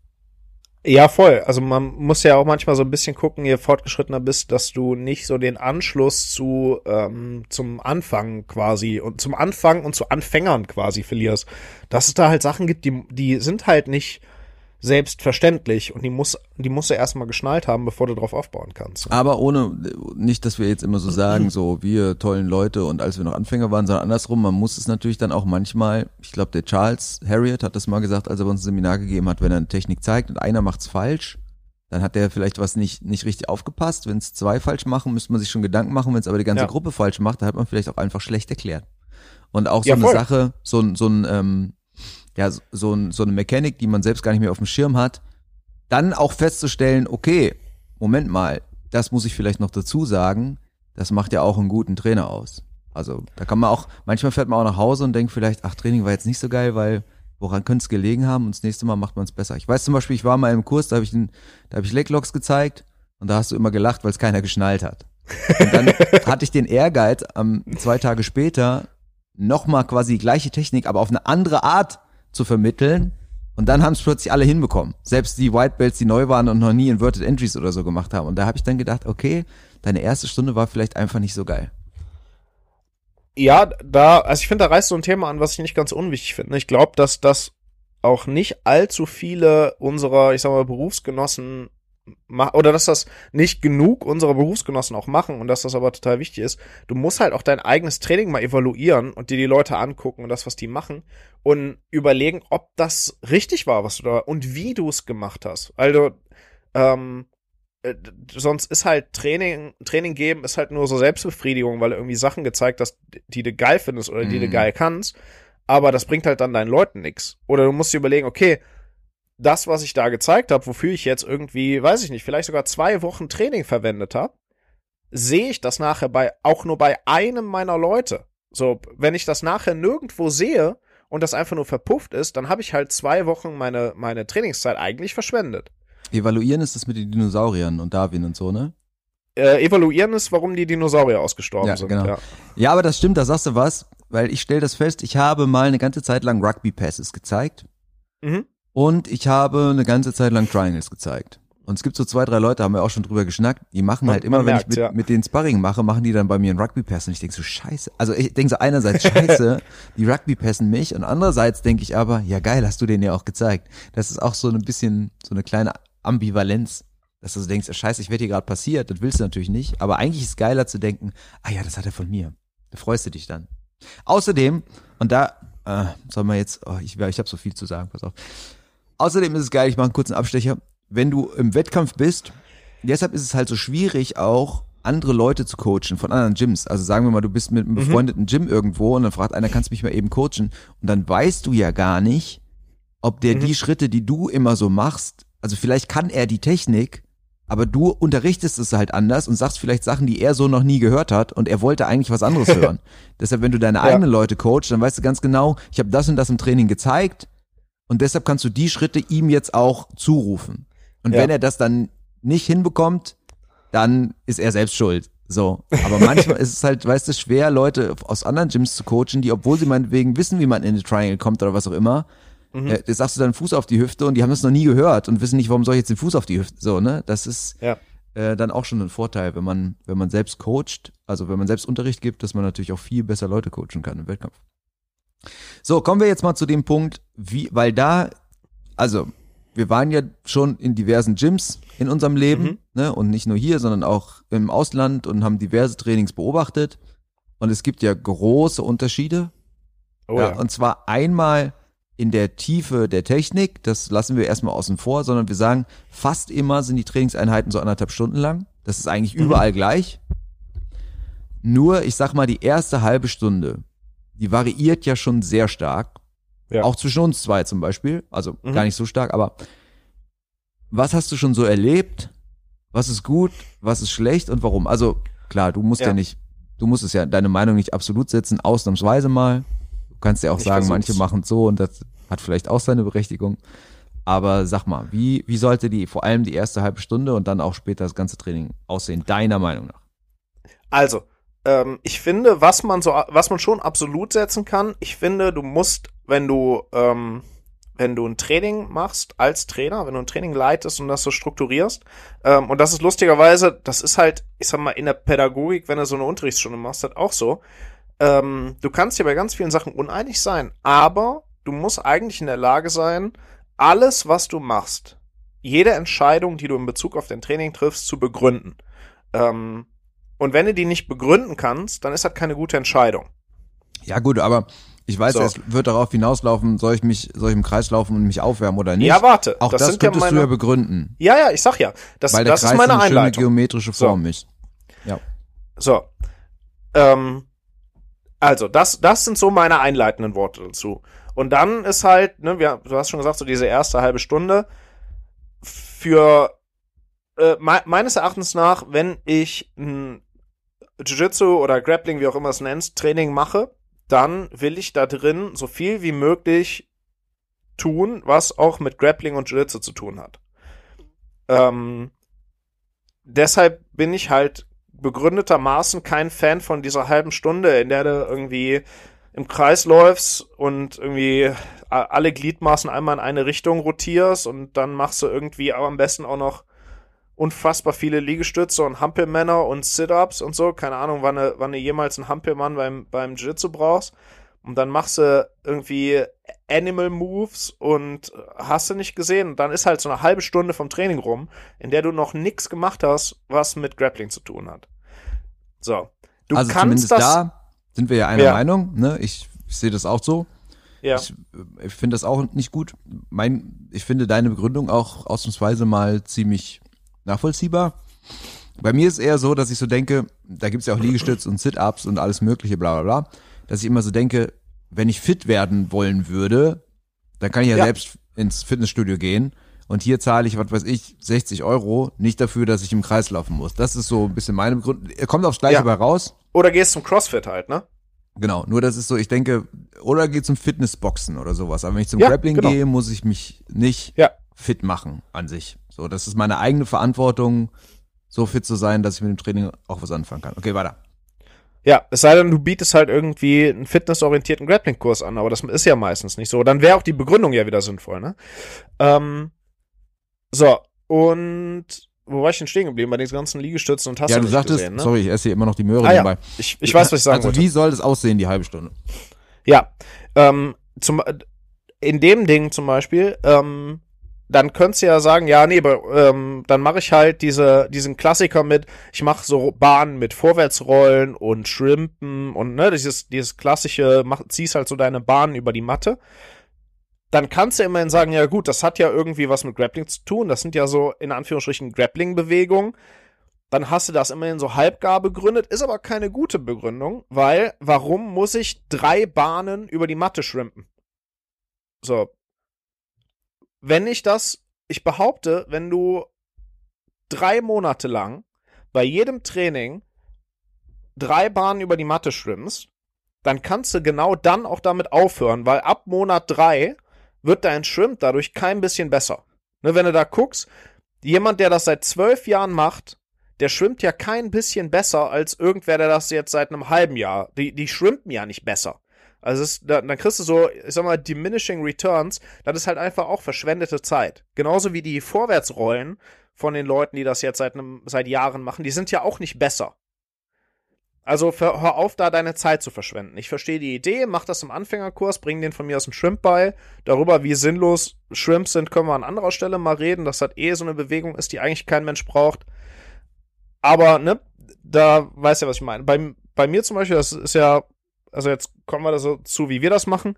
Ja, voll. Also man muss ja auch manchmal so ein bisschen gucken, je fortgeschrittener bist, dass du nicht so den Anschluss zu ähm, zum Anfang quasi und zum Anfang und zu Anfängern quasi verlierst. Dass es da halt Sachen gibt, die die sind halt nicht selbstverständlich und die muss, die musst du erstmal geschnallt haben, bevor du drauf aufbauen kannst. Aber ohne, nicht, dass wir jetzt immer so sagen, so wir tollen Leute und als wir noch Anfänger waren, sondern andersrum, man muss es natürlich dann auch manchmal, ich glaube, der Charles Harriet hat das mal gesagt, als er uns ein Seminar gegeben hat, wenn er eine Technik zeigt und einer macht's falsch, dann hat der vielleicht was nicht, nicht richtig aufgepasst. Wenn es zwei falsch machen, müsste man sich schon Gedanken machen. Wenn es aber die ganze ja. Gruppe falsch macht, dann hat man vielleicht auch einfach schlecht erklärt. Und auch so ja, eine Sache, so, ein so ein, ähm, ja, so, so eine Mechanik, die man selbst gar nicht mehr auf dem Schirm hat, dann auch festzustellen, okay, Moment mal, das muss ich vielleicht noch dazu sagen, das macht ja auch einen guten Trainer aus. Also da kann man auch, manchmal fährt man auch nach Hause und denkt vielleicht, ach, Training war jetzt nicht so geil, weil woran könnte es gelegen haben und das nächste Mal macht man es besser. Ich weiß zum Beispiel, ich war mal im Kurs, da habe ich, da hab ich Leglocks gezeigt und da hast du immer gelacht, weil es keiner geschnallt hat. Und dann hatte ich den Ehrgeiz, um, zwei Tage später nochmal quasi die gleiche Technik, aber auf eine andere Art zu vermitteln. Und dann haben es plötzlich alle hinbekommen. Selbst die White Belts, die neu waren und noch nie Inverted Entries oder so gemacht haben. Und da habe ich dann gedacht, okay, deine erste Stunde war vielleicht einfach nicht so geil. Ja, da, also ich finde, da reißt so ein Thema an, was ich nicht ganz unwichtig finde. Ich glaube, dass das auch nicht allzu viele unserer, ich sag mal, Berufsgenossen oder dass das nicht genug unserer Berufsgenossen auch machen und dass das aber total wichtig ist. Du musst halt auch dein eigenes Training mal evaluieren und dir die Leute angucken und das, was die machen und überlegen, ob das richtig war, was du da und wie du es gemacht hast. Also ähm, äh, sonst ist halt Training, Training geben ist halt nur so Selbstbefriedigung, weil du irgendwie Sachen gezeigt hast, die du geil findest oder die mhm. du geil kannst. Aber das bringt halt dann deinen Leuten nichts. Oder du musst dir überlegen, okay, das, was ich da gezeigt habe, wofür ich jetzt irgendwie, weiß ich nicht, vielleicht sogar zwei Wochen Training verwendet habe, sehe ich das nachher bei auch nur bei einem meiner Leute. So, wenn ich das nachher nirgendwo sehe und das einfach nur verpufft ist, dann habe ich halt zwei Wochen meine meine Trainingszeit eigentlich verschwendet. Evaluieren ist das mit den Dinosauriern und Darwin und so, ne? Äh, evaluieren ist, warum die Dinosaurier ausgestorben ja, sind. Genau. Ja. ja, aber das stimmt, da sagst du was, weil ich stelle das fest, ich habe mal eine ganze Zeit lang Rugby Passes gezeigt. Mhm. Und ich habe eine ganze Zeit lang Triangles gezeigt. Und es gibt so zwei, drei Leute, haben wir auch schon drüber geschnackt, die machen man, halt immer, wenn merkt, ich mit, ja. mit denen Sparring mache, machen die dann bei mir einen Rugby-Pass und ich denke so, scheiße. Also ich denke so einerseits, scheiße, die Rugby-Passen mich und andererseits denke ich aber, ja geil, hast du denen ja auch gezeigt. Das ist auch so ein bisschen, so eine kleine Ambivalenz, dass du so denkst, scheiße, ich werde hier gerade passiert, das willst du natürlich nicht, aber eigentlich ist es geiler zu denken, ah ja, das hat er von mir. Da freust du dich dann. Außerdem, und da, äh, soll man jetzt, oh, ich, ich habe so viel zu sagen, pass auf. Außerdem ist es geil, ich mache einen kurzen Abstecher, wenn du im Wettkampf bist, deshalb ist es halt so schwierig auch, andere Leute zu coachen von anderen Gyms. Also sagen wir mal, du bist mit einem mhm. befreundeten Gym irgendwo und dann fragt einer, kannst du mich mal eben coachen? Und dann weißt du ja gar nicht, ob der mhm. die Schritte, die du immer so machst, also vielleicht kann er die Technik, aber du unterrichtest es halt anders und sagst vielleicht Sachen, die er so noch nie gehört hat und er wollte eigentlich was anderes hören. Deshalb, wenn du deine ja. eigenen Leute coachst, dann weißt du ganz genau, ich habe das und das im Training gezeigt, und deshalb kannst du die Schritte ihm jetzt auch zurufen. Und ja. wenn er das dann nicht hinbekommt, dann ist er selbst schuld. So. Aber manchmal ist es halt, weißt du, schwer, Leute aus anderen Gyms zu coachen, die, obwohl sie meinetwegen wissen, wie man in eine Triangle kommt oder was auch immer, mhm. äh, sagst du dann Fuß auf die Hüfte und die haben das noch nie gehört und wissen nicht, warum soll ich jetzt den Fuß auf die Hüfte, so, ne? Das ist, ja. äh, dann auch schon ein Vorteil, wenn man, wenn man selbst coacht, also wenn man selbst Unterricht gibt, dass man natürlich auch viel besser Leute coachen kann im Wettkampf. So, kommen wir jetzt mal zu dem Punkt, wie, weil da, also wir waren ja schon in diversen Gyms in unserem Leben, Mhm. ne, und nicht nur hier, sondern auch im Ausland und haben diverse Trainings beobachtet. Und es gibt ja große Unterschiede. Oh ja, Und zwar einmal in der Tiefe der Technik, das lassen wir erstmal außen vor, sondern wir sagen, fast immer sind die Trainingseinheiten so anderthalb Stunden lang. Das ist eigentlich Mhm. überall gleich. Nur, ich sag mal, die erste halbe Stunde, die variiert ja schon sehr stark. Ja. Auch zwischen uns zwei zum Beispiel. Also Mhm. gar nicht so stark, aber was hast du schon so erlebt? Was ist gut? Was ist schlecht und warum? Also klar, du musst ja, Ja. nicht, du musst es ja deine Meinung nicht absolut setzen, ausnahmsweise mal. Du kannst ja auch Ich sagen, versuch's. manche machen so und das hat vielleicht auch seine Berechtigung. Aber sag mal, wie, wie sollte die, vor allem die erste halbe Stunde und dann auch später das ganze Training aussehen, deiner Meinung nach? Also, ähm, ich finde, was man so, was man schon absolut setzen kann, ich finde, du musst, wenn du, ähm, wenn du ein Training machst als Trainer, wenn du ein Training leitest und das so strukturierst, ähm, und das ist lustigerweise, das ist halt, ich sag mal, in der Pädagogik, wenn du so eine Unterrichtsstunde machst, halt auch so. Ähm, du kannst dir bei ganz vielen Sachen uneinig sein, aber du musst eigentlich in der Lage sein, alles, was du machst, jede Entscheidung, die du in Bezug auf dein Training triffst, zu begründen. Ähm, und wenn du die nicht begründen kannst, dann ist das keine gute Entscheidung. Ja gut, aber ich weiß, So. es wird darauf hinauslaufen, soll ich mich, soll ich im Kreis laufen und mich aufwärmen oder nicht? Ja, warte. Auch das, ja könntest meine. du ja begründen, ja, ja, ich sag ja. Das, weil der das Kreis ist meine eine schöne Einleitung. geometrische So. Form ist. So. Ähm, also, das, das sind so meine einleitenden Worte dazu. Und dann ist halt, ne, wir, du hast schon gesagt, so diese erste halbe Stunde für äh, me meines Erachtens nach, wenn ich ein Jiu-Jitsu oder Grappling, wie auch immer es nennst, Training mache, dann will ich da drin so viel wie möglich tun, was auch mit Grappling und Jiu-Jitsu zu tun hat. Ähm, deshalb bin ich halt begründetermaßen kein Fan von dieser halben Stunde, in der du irgendwie im Kreis läufst und irgendwie alle Gliedmaßen einmal in eine Richtung rotierst und dann machst du irgendwie aber am besten auch noch unfassbar viele Liegestütze und Hampelmänner und Sit-Ups und so. Keine Ahnung, wann du, wann du jemals einen Hampelmann beim, beim Jiu-Jitsu brauchst. Und dann machst du irgendwie Animal Moves und hast du nicht gesehen. Und dann ist halt so eine halbe Stunde vom Training rum, in der du noch nichts gemacht hast, was mit Grappling zu tun hat. So. Du also kannst das. da sind wir ja einer Ja. Meinung, ne? Ich, ich sehe das auch so. ja. Ich, äh, ich finde das auch nicht gut. Mein, ich finde deine Begründung auch ausnahmsweise mal ziemlich nachvollziehbar. Bei mir ist eher so, dass ich so denke, da gibt's ja auch Liegestütze und Sit-Ups und alles mögliche, bla bla bla, dass ich immer so denke, wenn ich fit werden wollen würde, dann kann ich ja, Ja. selbst ins Fitnessstudio gehen und hier zahle ich, was weiß ich, 60 Euro, nicht dafür, dass ich im Kreis laufen muss. Das ist so ein bisschen meine Begründung. Kommt aufs Gleiche Ja. bei raus. Oder gehst zum CrossFit halt, ne? Genau, nur das ist so, ich denke, oder geh zum Fitnessboxen oder sowas. Aber wenn ich zum Ja, Grappling genau. gehe, muss ich mich nicht Ja. fit machen an sich. So, das ist meine eigene Verantwortung, so fit zu sein, dass ich mit dem Training auch was anfangen kann. Okay, weiter. Ja, es sei denn, du bietest halt irgendwie einen fitnessorientierten Grappling-Kurs an, aber das ist ja meistens nicht so. Dann wäre auch die Begründung ja wieder sinnvoll, ne? Ähm, so, und wo war ich denn stehen geblieben? Bei den ganzen Liegestützen und hast ja, du sagtest, gesehen, ne? sorry, ich esse hier immer noch die Möhre Ah, ja. dabei. Ich, ich weiß, was ich sagen Also, wollte. wie soll das aussehen, die halbe Stunde? Ja, ähm, zum, in dem Ding zum Beispiel, ähm, dann könntest du ja sagen, ja, nee, aber, ähm, dann mache ich halt diese, diesen Klassiker mit, ich mache so Bahnen mit Vorwärtsrollen und Shrimpen und ne, dieses, dieses klassische, mach, ziehst halt so deine Bahnen über die Matte. Dann kannst du immerhin sagen, ja gut, das hat ja irgendwie was mit Grappling zu tun, das sind ja so in Anführungsstrichen Grappling-Bewegungen. Dann hast du das immerhin so halbgar begründet, ist aber keine gute Begründung, weil warum muss ich drei Bahnen über die Matte schrimpen? So. Wenn ich das, ich behaupte, wenn du drei Monate lang bei jedem Training drei Bahnen über die Matte schwimmst, dann kannst du genau dann auch damit aufhören, weil ab Monat drei wird dein Schwimmen dadurch kein bisschen besser. Ne, wenn du da guckst, jemand, der das seit zwölf Jahren macht, der schwimmt ja kein bisschen besser als irgendwer, der das jetzt seit einem halben Jahr. Die, die schwimmen ja nicht besser. Also es, da, dann kriegst du so, ich sag mal, diminishing returns. Das ist halt einfach auch verschwendete Zeit. Genauso wie die Vorwärtsrollen von den Leuten, die das jetzt seit, einem, seit Jahren machen, die sind ja auch nicht besser. Also hör auf, da deine Zeit zu verschwenden. Ich verstehe die Idee, mach das im Anfängerkurs, bring den von mir aus dem Shrimp bei. Darüber, wie sinnlos Shrimps sind, können wir an anderer Stelle mal reden, dass das eh so eine Bewegung ist, die eigentlich kein Mensch braucht. Aber, ne, da weißt du ja, was ich meine. Bei, bei mir zum Beispiel, das ist ja, also jetzt kommen wir da so zu, wie wir das machen.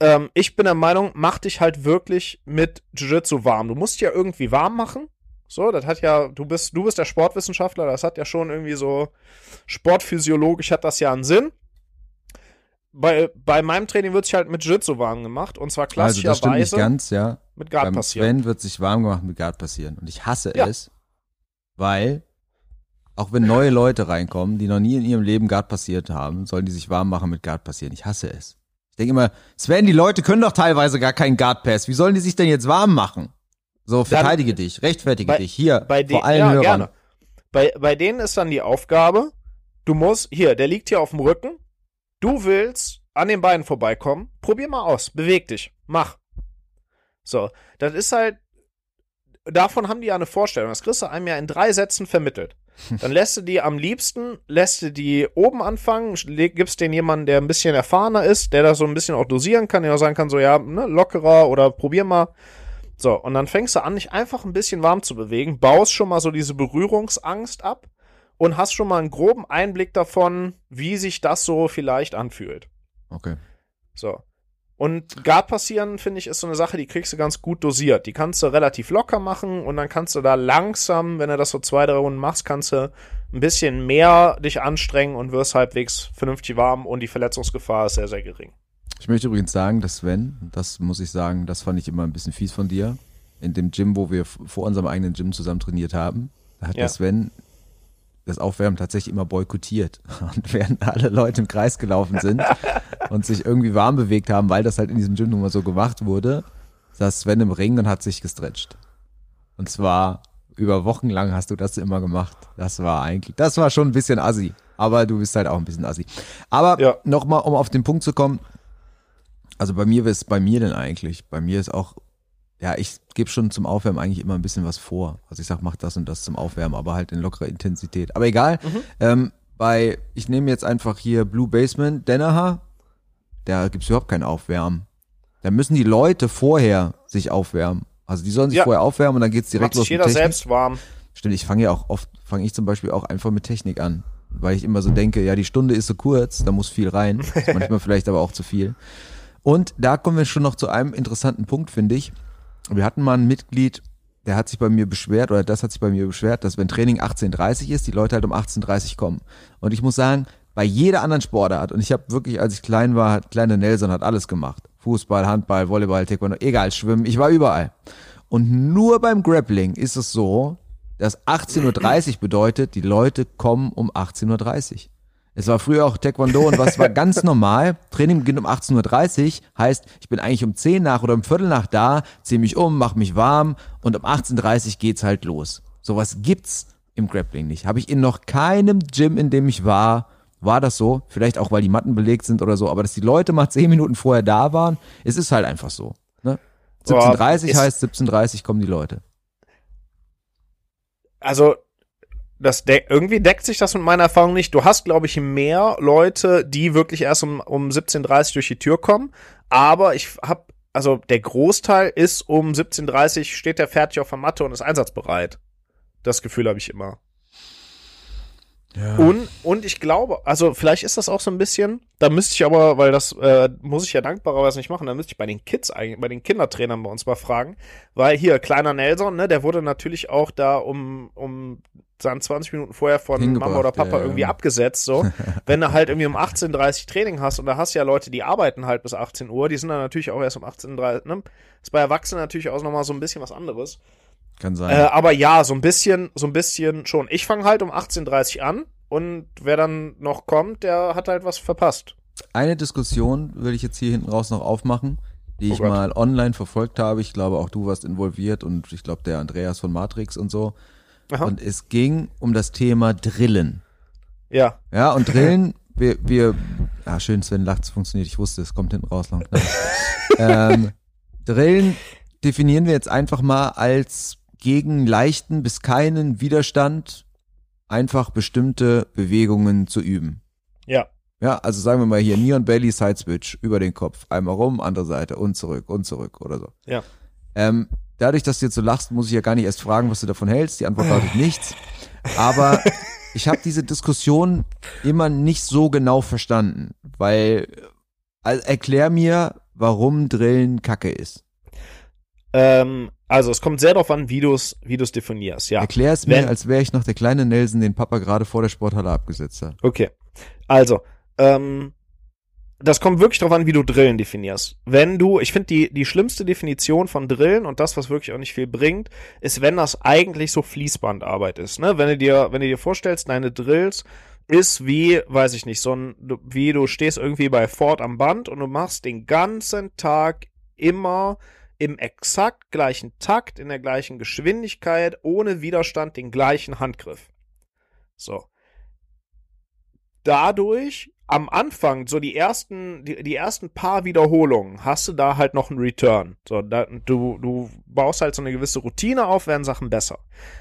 Ähm, ich bin der Meinung, mach dich halt wirklich mit Jiu-Jitsu warm. Du musst ja irgendwie warm machen. So, das hat ja, du bist, du bist der Sportwissenschaftler, das hat ja schon irgendwie so sportphysiologisch hat das ja einen Sinn. Bei, bei meinem Training wird sich halt mit Jiu-Jitsu warm gemacht und zwar Also das stimmt klassischerweise nicht ganz, ja. mit Guard Beim passieren. Sven wird sich warm gemacht mit Guard passieren. Und ich hasse Ja. es, weil auch wenn neue Leute reinkommen, die noch nie in ihrem Leben Guard passiert haben, sollen die sich warm machen mit Guard passieren. Ich hasse es. Ich denke immer, Sven, die Leute können doch teilweise gar keinen Guard Pass. Wie sollen die sich denn jetzt warm machen? So, verteidige dich, rechtfertige bei- dich. Hier, bei vor allen ja, Hörern. gerne. Bei, bei denen ist dann die Aufgabe, du musst, hier, der liegt hier auf dem Rücken, du willst an den Beinen vorbeikommen, probier mal aus, beweg dich, mach. So, das ist halt, davon haben die ja eine Vorstellung, das kriegst du einem ja in drei Sätzen vermittelt. Dann lässt du die am liebsten, lässt du die oben anfangen, gibst den jemanden, der ein bisschen erfahrener ist, der das so ein bisschen auch dosieren kann, der auch sagen kann, so, ja, ne, lockerer oder probier mal. So, und dann fängst du an, dich einfach ein bisschen warm zu bewegen, baust schon mal so diese Berührungsangst ab und hast schon mal einen groben Einblick davon, wie sich das so vielleicht anfühlt. Okay. So. Und Guard passieren, finde ich, ist so eine Sache, die kriegst du ganz gut dosiert. Die kannst du relativ locker machen und dann kannst du da langsam, wenn du das so zwei, drei Runden machst, kannst du ein bisschen mehr dich anstrengen und wirst halbwegs vernünftig warm und die Verletzungsgefahr ist sehr, sehr gering. Ich möchte übrigens sagen, dass Sven, das muss ich sagen, das fand ich immer ein bisschen fies von dir, in dem Gym, wo wir vor unserem eigenen Gym zusammen trainiert haben, da hat Ja. der Sven das Aufwärmen tatsächlich immer boykottiert. Und während alle Leute im Kreis gelaufen sind und sich irgendwie warm bewegt haben, weil das halt in diesem Gym nun mal so gemacht wurde, saß Sven im Ring und hat sich gestretcht. Und zwar über Wochen lang hast du das immer gemacht. Das war eigentlich, das war schon ein bisschen assi. Aber du bist halt auch ein bisschen assi. Aber Ja. nochmal, um auf den Punkt zu kommen, also bei mir, was bei mir denn eigentlich? Bei mir ist auch, ja, ich gebe schon zum Aufwärmen eigentlich immer ein bisschen was vor. Also ich sag, mach das und das zum Aufwärmen, aber halt in lockerer Intensität. Aber egal. Ähm, bei, ich nehme jetzt einfach hier Blue Basement, Danaher, da gibt's überhaupt kein Aufwärmen. Da müssen die Leute vorher sich aufwärmen. Also die sollen sich Ja. vorher aufwärmen und dann geht's direkt Macht sich los jeder mit Technik. selbst warm. Stimmt, ich fange ja auch oft, fange ich zum Beispiel auch einfach mit Technik an. Weil ich immer so denke, ja, die Stunde ist so kurz, da muss viel rein. Manchmal vielleicht aber auch zu viel. Und da kommen wir schon noch zu einem interessanten Punkt, finde ich. Wir hatten mal ein Mitglied, der hat sich bei mir beschwert, oder das hat sich bei mir beschwert, dass wenn Training 18.30 ist, die Leute halt um 18.30 kommen. Und ich muss sagen, bei jeder anderen Sportart, und ich habe wirklich, als ich klein war, kleine Nelson hat alles gemacht. Fußball, Handball, Volleyball, Taekwondo, egal, Schwimmen, ich war überall. Und nur beim Grappling ist es so, dass 18.30 Uhr bedeutet, die Leute kommen um 18.30 Uhr. Es war früher auch Taekwondo und was war ganz normal. Training beginnt um 18.30 Uhr, heißt, ich bin eigentlich um 10 nach oder um Viertel nach da, ziehe mich um, mach mich warm und um 18.30 Uhr geht's halt los. Sowas gibt's im Grappling nicht. Habe ich in noch keinem Gym, in dem ich war, war das so. Vielleicht auch, weil die Matten belegt sind oder so, aber dass die Leute mal 10 Minuten vorher da waren, es ist halt einfach so. Ne? Boah, 17.30 ist- heißt 17.30 kommen die Leute. also das de irgendwie deckt sich das mit meiner Erfahrung nicht. Du hast, glaube ich, mehr Leute, die wirklich erst um, um 17.30 Uhr durch die Tür kommen. Aber ich habe, also der Großteil ist um 17.30 Uhr, steht der fertig auf der Matte und ist einsatzbereit. Das Gefühl habe ich immer. Ja. Und, und ich glaube, also vielleicht ist das auch so ein bisschen, da müsste ich aber, weil das äh, muss ich ja dankbarerweise nicht machen, da müsste ich bei den Kids eigentlich, bei den Kindertrainern bei uns mal fragen, weil hier, kleiner Nelson, ne, der wurde natürlich auch da um, um dann 20 Minuten vorher von Mama oder Papa ja, ja. irgendwie abgesetzt, so. Wenn du halt irgendwie um 18.30 Uhr Training hast und da hast du ja Leute, die arbeiten halt bis 18 Uhr, die sind dann natürlich auch erst um 18.30 Uhr, ne? Ist bei Erwachsenen natürlich auch nochmal so ein bisschen was anderes. Kann sein. Äh, aber ja, so ein bisschen, so ein bisschen schon. Ich fange halt um 18.30 Uhr an und wer dann noch kommt, der hat halt was verpasst. Eine Diskussion will ich jetzt hier hinten raus noch aufmachen, die Oh ich Gott. mal online verfolgt habe. Ich glaube, auch du warst involviert und ich glaube, der Andreas von Matrix und so. Aha. Und es ging um das Thema Drillen. Ja, Ja, und Drillen, wir, wir, ah, schön, Sven lacht, es funktioniert, ich wusste, es kommt hinten raus. Lang. ähm, Drillen definieren wir jetzt einfach mal als gegen leichten bis keinen Widerstand einfach bestimmte Bewegungen zu üben. Ja. Ja, also sagen wir mal hier Neon Belly Side Switch über den Kopf, einmal rum, andere Seite und zurück und zurück oder so. Ja. Ähm, dadurch, dass du jetzt so lachst, muss ich ja gar nicht erst fragen, was du davon hältst. Die Antwort lautet nichts. Aber ich habe diese Diskussion immer nicht so genau verstanden, weil also erklär mir, warum Drillen Kacke ist. Ähm, also es kommt sehr darauf an, wie du es wie du's definierst. Ja. Erklär es Wenn- mir, als wäre ich noch der kleine Nelson, den Papa gerade vor der Sporthalle abgesetzt hat. Okay. Also, ähm, das kommt wirklich darauf an, wie du Drillen definierst. Wenn du, ich finde die, die schlimmste Definition von Drillen und das, was wirklich auch nicht viel bringt, ist, wenn das eigentlich so Fließbandarbeit ist. Ne? Wenn du dir, wenn du dir vorstellst, deine Drills ist wie, weiß ich nicht, so ein, wie du stehst irgendwie bei Ford am Band und du machst den ganzen Tag immer im exakt gleichen Takt, in der gleichen Geschwindigkeit, ohne Widerstand den gleichen Handgriff. So dadurch am Anfang, so die ersten, die, die ersten paar Wiederholungen, hast du da halt noch einen Return. So, da, du, du baust halt so eine gewisse Routine auf, werden Sachen besser.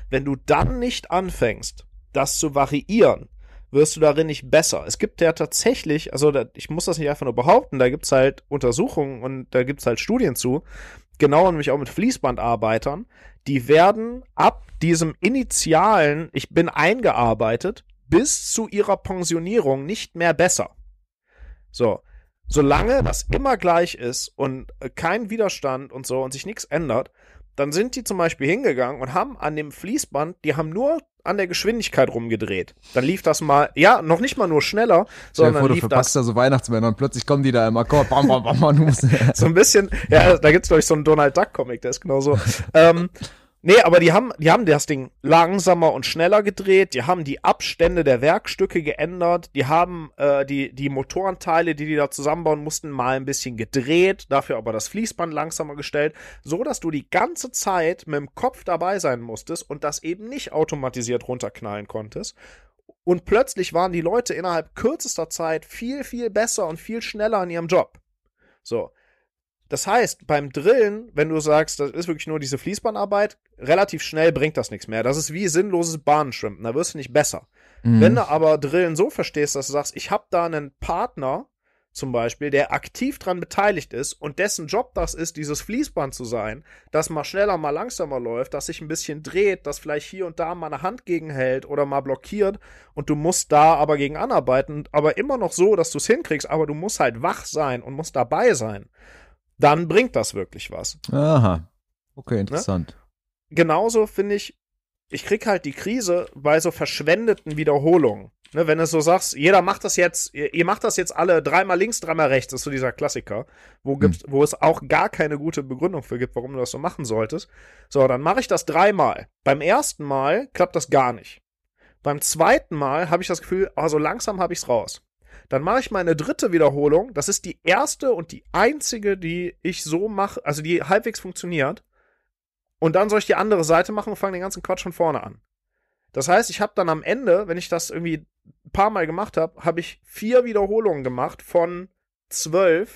Wenn du dann nicht anfängst, das zu variieren, wirst du darin nicht besser. Es gibt ja tatsächlich, also da, ich muss das nicht einfach nur behaupten, da gibt's halt Untersuchungen und da gibt's halt Studien zu, genau nämlich auch mit Fließbandarbeitern, die werden ab diesem initialen, ich bin eingearbeitet, bis zu ihrer Pensionierung nicht mehr besser. So. Solange das immer gleich ist und äh, kein Widerstand und so und sich nichts ändert, dann sind die zum Beispiel hingegangen und haben an dem Fließband, die haben nur an der Geschwindigkeit rumgedreht. Dann lief das mal, ja, noch nicht mal nur schneller, sondern vor, du lief verpackst das da so Weihnachtsmänner und plötzlich kommen die da im Akkord. Bam, bam, bam, bam, so ein bisschen, ja, da gibt's glaube ich so einen Donald Duck Comic, der ist genau so. ähm, nee, aber die haben, die haben das Ding langsamer und schneller gedreht, die haben die Abstände der Werkstücke geändert, die haben äh, die, die Motorenteile, die die da zusammenbauen mussten, mal ein bisschen gedreht, dafür aber das Fließband langsamer gestellt, so dass du die ganze Zeit mit dem Kopf dabei sein musstest und das eben nicht automatisiert runterknallen konntest. Und plötzlich waren die Leute innerhalb kürzester Zeit viel, viel besser und viel schneller in ihrem Job. So. Das heißt, beim Drillen, wenn du sagst, das ist wirklich nur diese Fließbandarbeit, relativ schnell bringt das nichts mehr. Das ist wie sinnloses Bahnenschwimmen. Da wirst du nicht besser. Mhm. Wenn du aber Drillen so verstehst, dass du sagst, ich habe da einen Partner, zum Beispiel, der aktiv dran beteiligt ist und dessen Job das ist, dieses Fließband zu sein, das mal schneller, mal langsamer läuft, das sich ein bisschen dreht, das vielleicht hier und da mal eine Hand gegenhält oder mal blockiert und du musst da aber gegen anarbeiten, aber immer noch so, dass du es hinkriegst, aber du musst halt wach sein und musst dabei sein. Dann bringt das wirklich was Aha. Okay, interessant. genauso finde ich, ich krieg halt die Krise bei so verschwendeten Wiederholungen. Ne, wenn du so sagst, jeder macht das jetzt, ihr, ihr macht das jetzt alle dreimal links, dreimal rechts, das ist so dieser Klassiker, wo, gibt's, wo es auch gar keine gute Begründung für gibt, warum du das so machen solltest. So, dann mache ich das dreimal. Beim ersten Mal klappt das gar nicht. Beim zweiten Mal habe ich das Gefühl, also langsam habe ich's raus. Dann mache ich meine dritte Wiederholung. Das ist die erste und die einzige, die ich so mache, also die halbwegs funktioniert. Und dann soll ich die andere Seite machen und fange den ganzen Quatsch von vorne an. Das heißt, ich habe dann am Ende, wenn ich das irgendwie ein paar Mal gemacht habe, habe ich vier Wiederholungen gemacht von zwölf,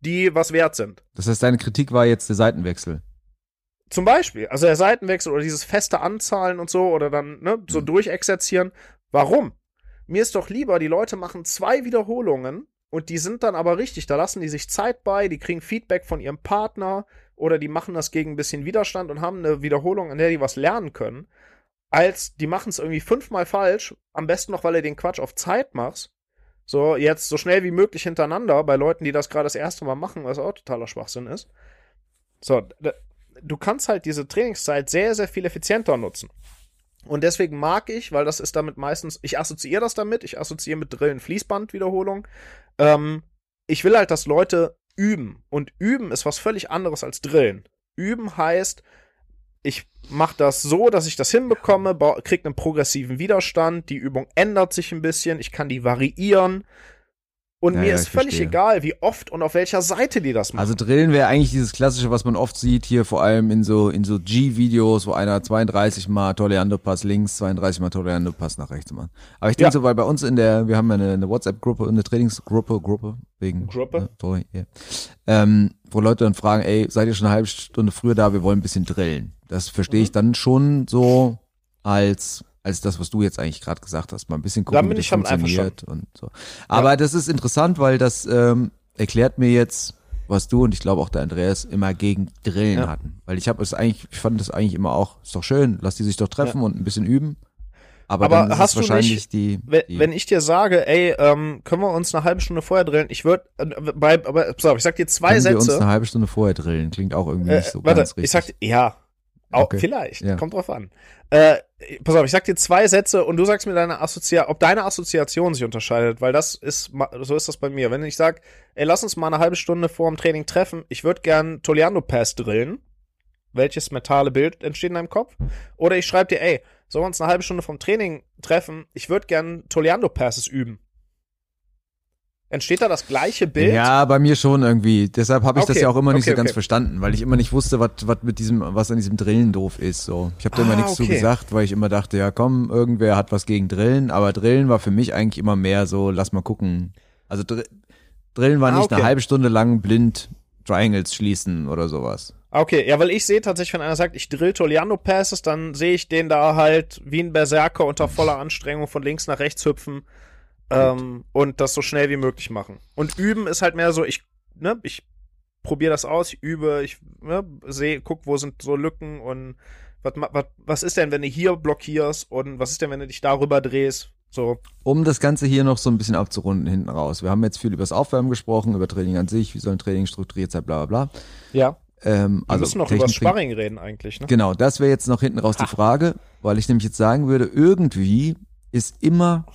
die was wert sind. Das heißt, deine Kritik war jetzt der Seitenwechsel. Zum Beispiel, also der Seitenwechsel oder dieses feste Anzahlen und so oder dann ne, so Mhm. durchexerzieren. Warum? Mir ist doch lieber, die Leute machen zwei Wiederholungen und die sind dann aber richtig. Da lassen die sich Zeit bei, die kriegen Feedback von ihrem Partner oder die machen das gegen ein bisschen Widerstand und haben eine Wiederholung, in der die was lernen können. Als die machen es irgendwie fünfmal falsch, am besten noch, weil du den Quatsch auf Zeit machst. So, jetzt so schnell wie möglich hintereinander, bei Leuten, die das gerade das erste Mal machen, was auch totaler Schwachsinn ist. So, du kannst halt diese Trainingszeit sehr, sehr viel effizienter nutzen. Und deswegen mag ich, weil das ist damit meistens, ich assoziiere das damit, ich assoziiere mit Drillen Fließbandwiederholung. Ähm, ich will halt, dass Leute üben. Und üben ist was völlig anderes als Drillen. Üben heißt, ich mache das so, dass ich das hinbekomme, bau- krieg einen progressiven Widerstand, die Übung ändert sich ein bisschen, ich kann die variieren Und Ja, mir ja, ist völlig verstehe. egal, wie oft und auf welcher Seite die das machen. Also Drillen wäre eigentlich dieses klassische, was man oft sieht hier, vor allem in so in so G-Videos, wo einer 32 mal Toleando Pass links, 32 mal Toleando Pass nach rechts macht. Aber ich denke Ja. so, weil bei uns in der, wir haben ja eine, eine WhatsApp-Gruppe, eine Trainingsgruppe, Gruppe wegen Gruppe? Ne, sorry, yeah. ähm, wo Leute dann fragen, ey, seid ihr schon eine halbe Stunde früher da? Wir wollen ein bisschen drillen. Das verstehe Mhm. ich dann schon so als als das, was du jetzt eigentlich gerade gesagt hast, mal ein bisschen gucken, wie das damit funktioniert und so. Aber das ist interessant, weil das ähm, erklärt mir jetzt, was du und ich glaube auch der Andreas immer gegen Drillen Ja. hatten. Weil ich habe es eigentlich, ich fand das eigentlich immer auch, ist doch schön, lass die sich doch treffen und ein bisschen üben. Aber, Aber dann hast du wahrscheinlich nicht- die, wenn, die wenn ich dir sage, ey, ähm, können wir uns eine halbe Stunde vorher drillen? Ich würde, äh, bei, aber pass auf, ich sag dir zwei können wir uns Sätze. eine halbe Stunde vorher drillen. Klingt auch irgendwie Äh, nicht so warte, ganz richtig. ich sag, ja, auch, Okay. vielleicht, Ja. kommt drauf an. Äh, pass auf, ich sag dir zwei Sätze und du sagst mir deine Assoziation, ob deine Assoziation sich unterscheidet, weil das ist, so ist das bei mir. Wenn ich sag, ey, lass uns mal eine halbe Stunde vor dem Training treffen, ich würde gern Toliano Pass drillen, welches mentale Bild entsteht in deinem Kopf? Oder ich schreibe dir, ey, sollen wir uns eine halbe Stunde vom Training treffen, ich würde gern Toliano Passes üben. Entsteht da das gleiche Bild? Ja, bei mir schon irgendwie. Deshalb habe ich das Okay, ja auch immer nicht okay, so ganz okay. verstanden, weil ich immer nicht wusste, was mit diesem, was an diesem Drillen doof ist. So, ich habe da immer Ah, nichts zu gesagt, weil ich immer dachte, ja komm, irgendwer hat was gegen Drillen, aber Drillen war für mich eigentlich immer mehr so, lass mal gucken. Also Dr Drillen war Ah, nicht eine halbe Stunde lang blind Triangles schließen oder sowas. Okay, ja, weil ich sehe tatsächlich, wenn einer sagt, ich drill Toliano Passes, dann sehe ich den da halt wie ein Berserker unter voller Anstrengung von links nach rechts hüpfen ähm, und das so schnell wie möglich machen. Und üben ist halt mehr so, ich, ne, ich probiere das aus, ich übe, ich ne, sehe, guck, wo sind so Lücken und was, was, was ist denn, wenn du hier blockierst und was ist denn, wenn du dich darüber drehst? So, Um das Ganze hier noch so ein bisschen abzurunden hinten raus. Wir haben jetzt viel über das Aufwärmen gesprochen, über Training an sich, wie soll ein Training strukturiert sein, bla bla bla. ja. Ähm, Wir also müssen noch über Technik- Sparring reden eigentlich, ne? Genau, das wäre jetzt noch hinten raus die Frage, weil ich nämlich jetzt sagen würde, irgendwie ist immer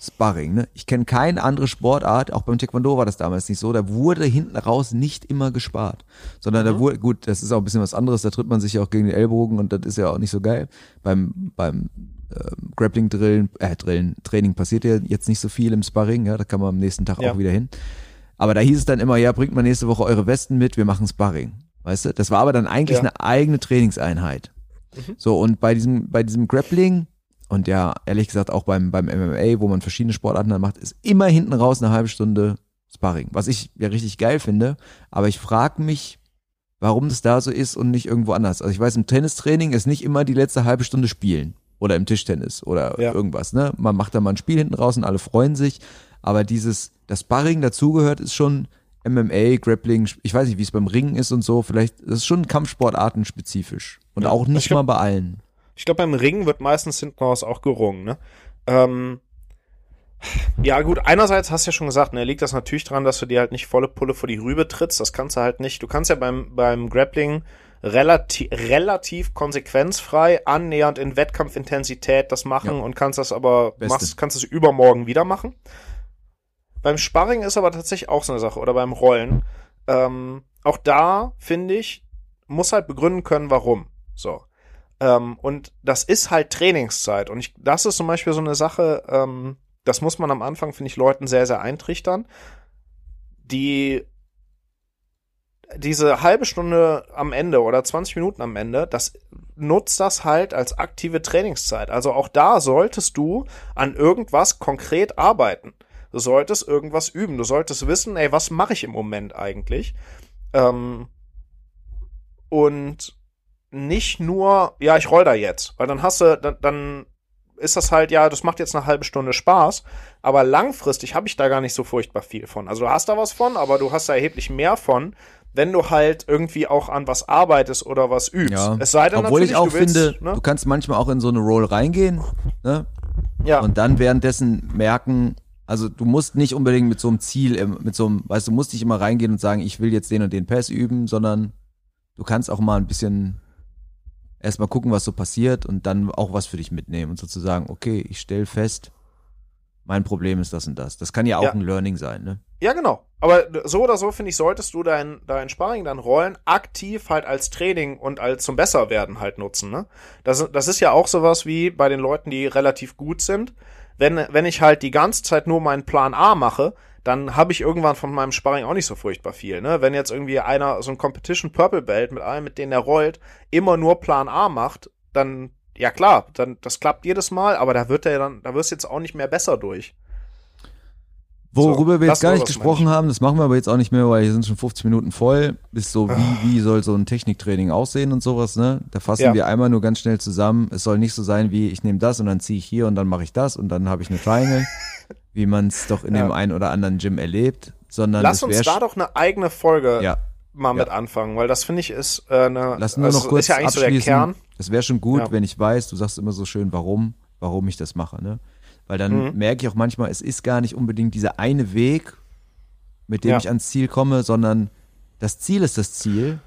Sparring. Ne? Ich kenne keine andere Sportart, auch beim Taekwondo war das damals nicht so, da wurde hinten raus nicht immer gespart, sondern Mhm. da wurde, gut, das ist auch ein bisschen was anderes, da tritt man sich ja auch gegen den Ellbogen und das ist ja auch nicht so geil. Beim, beim ähm, Grappling-Drillen, äh, Drillen, Training passiert ja jetzt nicht so viel im Sparring, ja, da kann man am nächsten Tag Ja. auch wieder hin. Aber da hieß es dann immer, ja, bringt mal nächste Woche eure Westen mit, wir machen Sparring. Weißt du? Das war aber dann eigentlich Ja. eine eigene Trainingseinheit. Mhm. So, und bei diesem, bei diesem Grappling und ja, ehrlich gesagt auch beim, beim MMA, wo man verschiedene Sportarten dann macht, ist immer hinten raus eine halbe Stunde Sparring. Was ich ja richtig geil finde, aber ich frage mich, warum das da so ist und nicht irgendwo anders. Also ich weiß, im Tennistraining ist nicht immer die letzte halbe Stunde spielen. Oder im Tischtennis oder Ja. irgendwas, ne? Man macht da mal ein Spiel hinten raus und alle freuen sich. Aber dieses, das Sparring dazugehört, ist schon MMA, Grappling, ich weiß nicht, wie es beim Ringen ist und so, vielleicht, das ist schon Kampfsportarten spezifisch. Und Ja. auch nicht Ich glaub- mal bei allen. Ich glaube, beim Ringen wird meistens hinten raus auch gerungen, ne? Ähm, ja, gut, einerseits hast du ja schon gesagt, ne, liegt das natürlich daran, dass du dir halt nicht volle Pulle vor die Rübe trittst. Das kannst du halt nicht. Du kannst ja beim, beim Grappling relativ, relativ konsequenzfrei, annähernd in Wettkampfintensität das machen Ja. und kannst das aber, Beste. machst, kannst es übermorgen wieder machen. Beim Sparring ist aber tatsächlich auch so eine Sache, oder beim Rollen. Ähm, auch da, finde ich, muss halt begründen können, warum. So. Ähm, und das ist halt Trainingszeit. Und ich, das ist zum Beispiel so eine Sache, ähm, das muss man am Anfang, finde ich, Leuten sehr, sehr eintrichtern. Die diese halbe Stunde am Ende oder 20 Minuten am Ende, das nutzt das halt als aktive Trainingszeit. Also auch da solltest du an irgendwas konkret arbeiten. Du solltest irgendwas üben. Du solltest wissen, ey, was mache ich im Moment eigentlich? Ähm, und nicht nur, ja, ich roll da jetzt, weil dann hast du, dann, dann ist das halt, ja, das macht jetzt eine halbe Stunde Spaß, aber langfristig habe ich da gar nicht so furchtbar viel von. Also du hast da was von, aber du hast da erheblich mehr von, wenn du halt irgendwie auch an was arbeitest oder was übst. Ja. Es sei denn Obwohl ich auch du willst, finde, ne? du kannst manchmal auch in so eine Roll reingehen, ne? ja, Und dann währenddessen merken, also du musst nicht unbedingt mit so einem Ziel, mit so einem, weißt du, musst nicht immer reingehen und sagen, ich will jetzt den und den Pass üben, sondern du kannst auch mal ein bisschen erstmal gucken, was so passiert und dann auch was für dich mitnehmen und sozusagen, okay, ich stell fest, mein Problem ist das und das. Das kann ja auch Ja. ein Learning sein, ne? Ja, genau. Aber so oder so, finde ich, solltest du dein, dein Sparring, dein Rollen aktiv halt als Training und als zum Besserwerden halt nutzen, ne? Das, das ist ja auch sowas wie bei den Leuten, die relativ gut sind. Wenn, wenn ich halt die ganze Zeit nur meinen Plan A mache, dann habe ich irgendwann von meinem Sparring auch nicht so furchtbar viel. Ne? Wenn jetzt irgendwie einer so ein Competition Purple Belt mit allen, mit denen er rollt, immer nur Plan A macht, dann, ja klar, dann, das klappt jedes Mal, aber da wird er dann, da wirst du jetzt auch nicht mehr besser durch. Worüber So, wir jetzt gar nicht gesprochen meine ich. haben, das machen wir aber jetzt auch nicht mehr, weil hier sind schon 50 Minuten voll. Ist so, wie, wie soll so ein Techniktraining aussehen und sowas, ne? Da fassen Ja. wir einmal nur ganz schnell zusammen. Es soll nicht so sein wie, ich nehme das und dann ziehe ich hier und dann mache ich das und dann habe ich eine Triangle, wie man es doch in Ja. dem einen oder anderen Gym erlebt, sondern Lass uns da doch eine eigene Folge ja, mal mit anfangen, weil das finde ich ist äh, eine. Lass nur also noch kurz ist ja eigentlich so der abschließen. Kern. Es wäre schon gut, wenn ich weiß, du sagst immer so schön, warum, warum ich das mache, ne? Weil dann Mhm. merke ich auch manchmal, es ist gar nicht unbedingt dieser eine Weg, mit dem Ja. ich ans Ziel komme, sondern das Ziel ist das Ziel.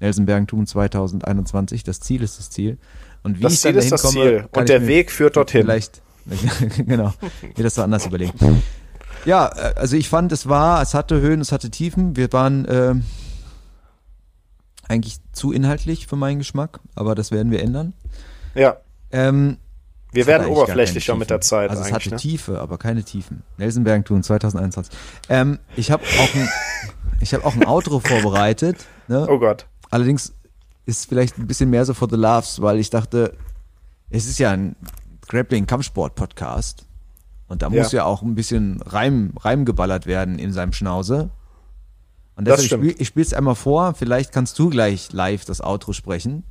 Nelson Bergentum 2021, das Ziel ist das Ziel. Und wie Das ich Ziel dann ist das dahin komme, Ziel und der Weg führt dorthin. Vielleicht, genau, mir das so anders überlegen. Ja, äh, also ich fand, es war, es hatte Höhen, es hatte Tiefen. Wir waren ähm, eigentlich zu inhaltlich für meinen Geschmack, aber das werden wir ändern. Ja, Ähm, wir es werden oberflächlicher mit der. Zeit Also es hatte Ne? Tiefe, aber keine Tiefen. Nelson Bergtun 2021. Ähm, ich habe auch ein, ich habe auch ein Outro vorbereitet. Ne? Oh Gott. Allerdings ist vielleicht ein bisschen mehr so for the laughs, weil ich dachte, es ist ja ein Grappling-Kampfsport-Podcast. Und da Ja. muss ja auch ein bisschen Reim, Reim geballert werden in seinem Schnauze. Und deshalb, ich spiele ich spiel's einmal vor, vielleicht kannst du gleich live das Outro sprechen.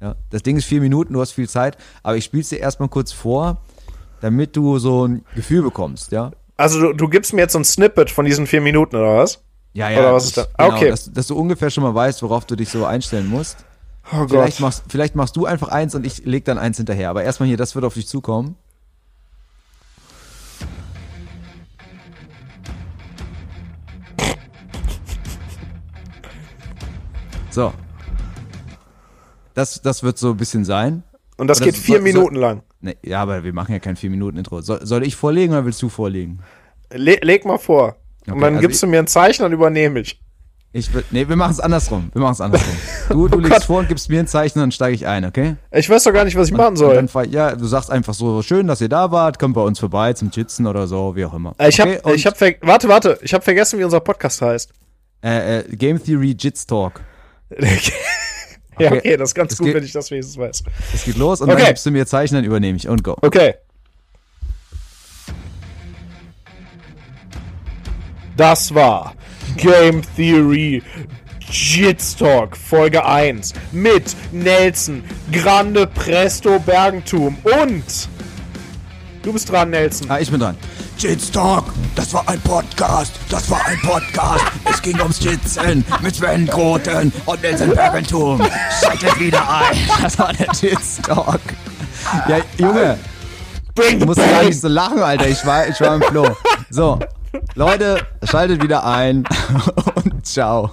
Ja, das Ding ist vier Minuten, du hast viel Zeit, aber ich spiel's dir erstmal kurz vor, damit du so ein Gefühl bekommst, ja? Also du, du gibst mir jetzt so ein Snippet von diesen vier Minuten, oder was? Ja, ja. Oder was ist da? Ah, Genau, okay. dass, dass du ungefähr schon mal weißt, worauf du dich so einstellen musst. Oh Vielleicht Gott. machst, vielleicht machst du einfach eins und ich leg dann eins hinterher. Aber erstmal hier, das wird auf dich zukommen. So. Das, das wird so ein bisschen sein. Und das Oder geht so- vier so- Minuten lang. Nee, ja, aber wir machen ja kein 4-Minuten-Intro. Soll, soll ich vorlegen oder willst du vorlegen? Le leg mal vor. Okay, und dann also gibst ich- du mir ein Zeichen, dann übernehme ich. Ich will, nee, wir machen es andersrum. Wir machen es andersrum. Du, du Oh legst Gott. vor und gibst mir ein Zeichen, dann steige ich ein, okay? Ich weiß doch gar nicht, was ich machen Und soll. dann ja, du sagst einfach so, schön, dass ihr da wart, kommt bei uns vorbei zum Chitzen oder so, wie auch immer. Äh, Ich okay, hab, und, ich hab, warte, warte, ich hab vergessen, wie unser Podcast heißt. äh, äh, Game Theory Jits Talk. ja, Okay. das ist ganz Es gut, geht- wenn ich das wenigstens weiß. Es geht los und Okay. dann gibst du mir Zeichen, dann übernehme ich und go. Okay. Das war Game Theory Jitstalk Folge 1 mit Nelson, Grande Presto Bergentum und du bist dran, Nelson. Ah, ich bin dran. Jits Talk, das war ein Podcast, das war ein Podcast. Es ging ums Jitzen mit Sven Groten und Nelson Bergentum. Schaltet wieder ein. Das war der Jits Talk. Ja, Junge, Bring Du musst gar pain. nicht so lachen, Alter. Ich war, ich war im Flow. So, Leute, schaltet wieder ein und ciao.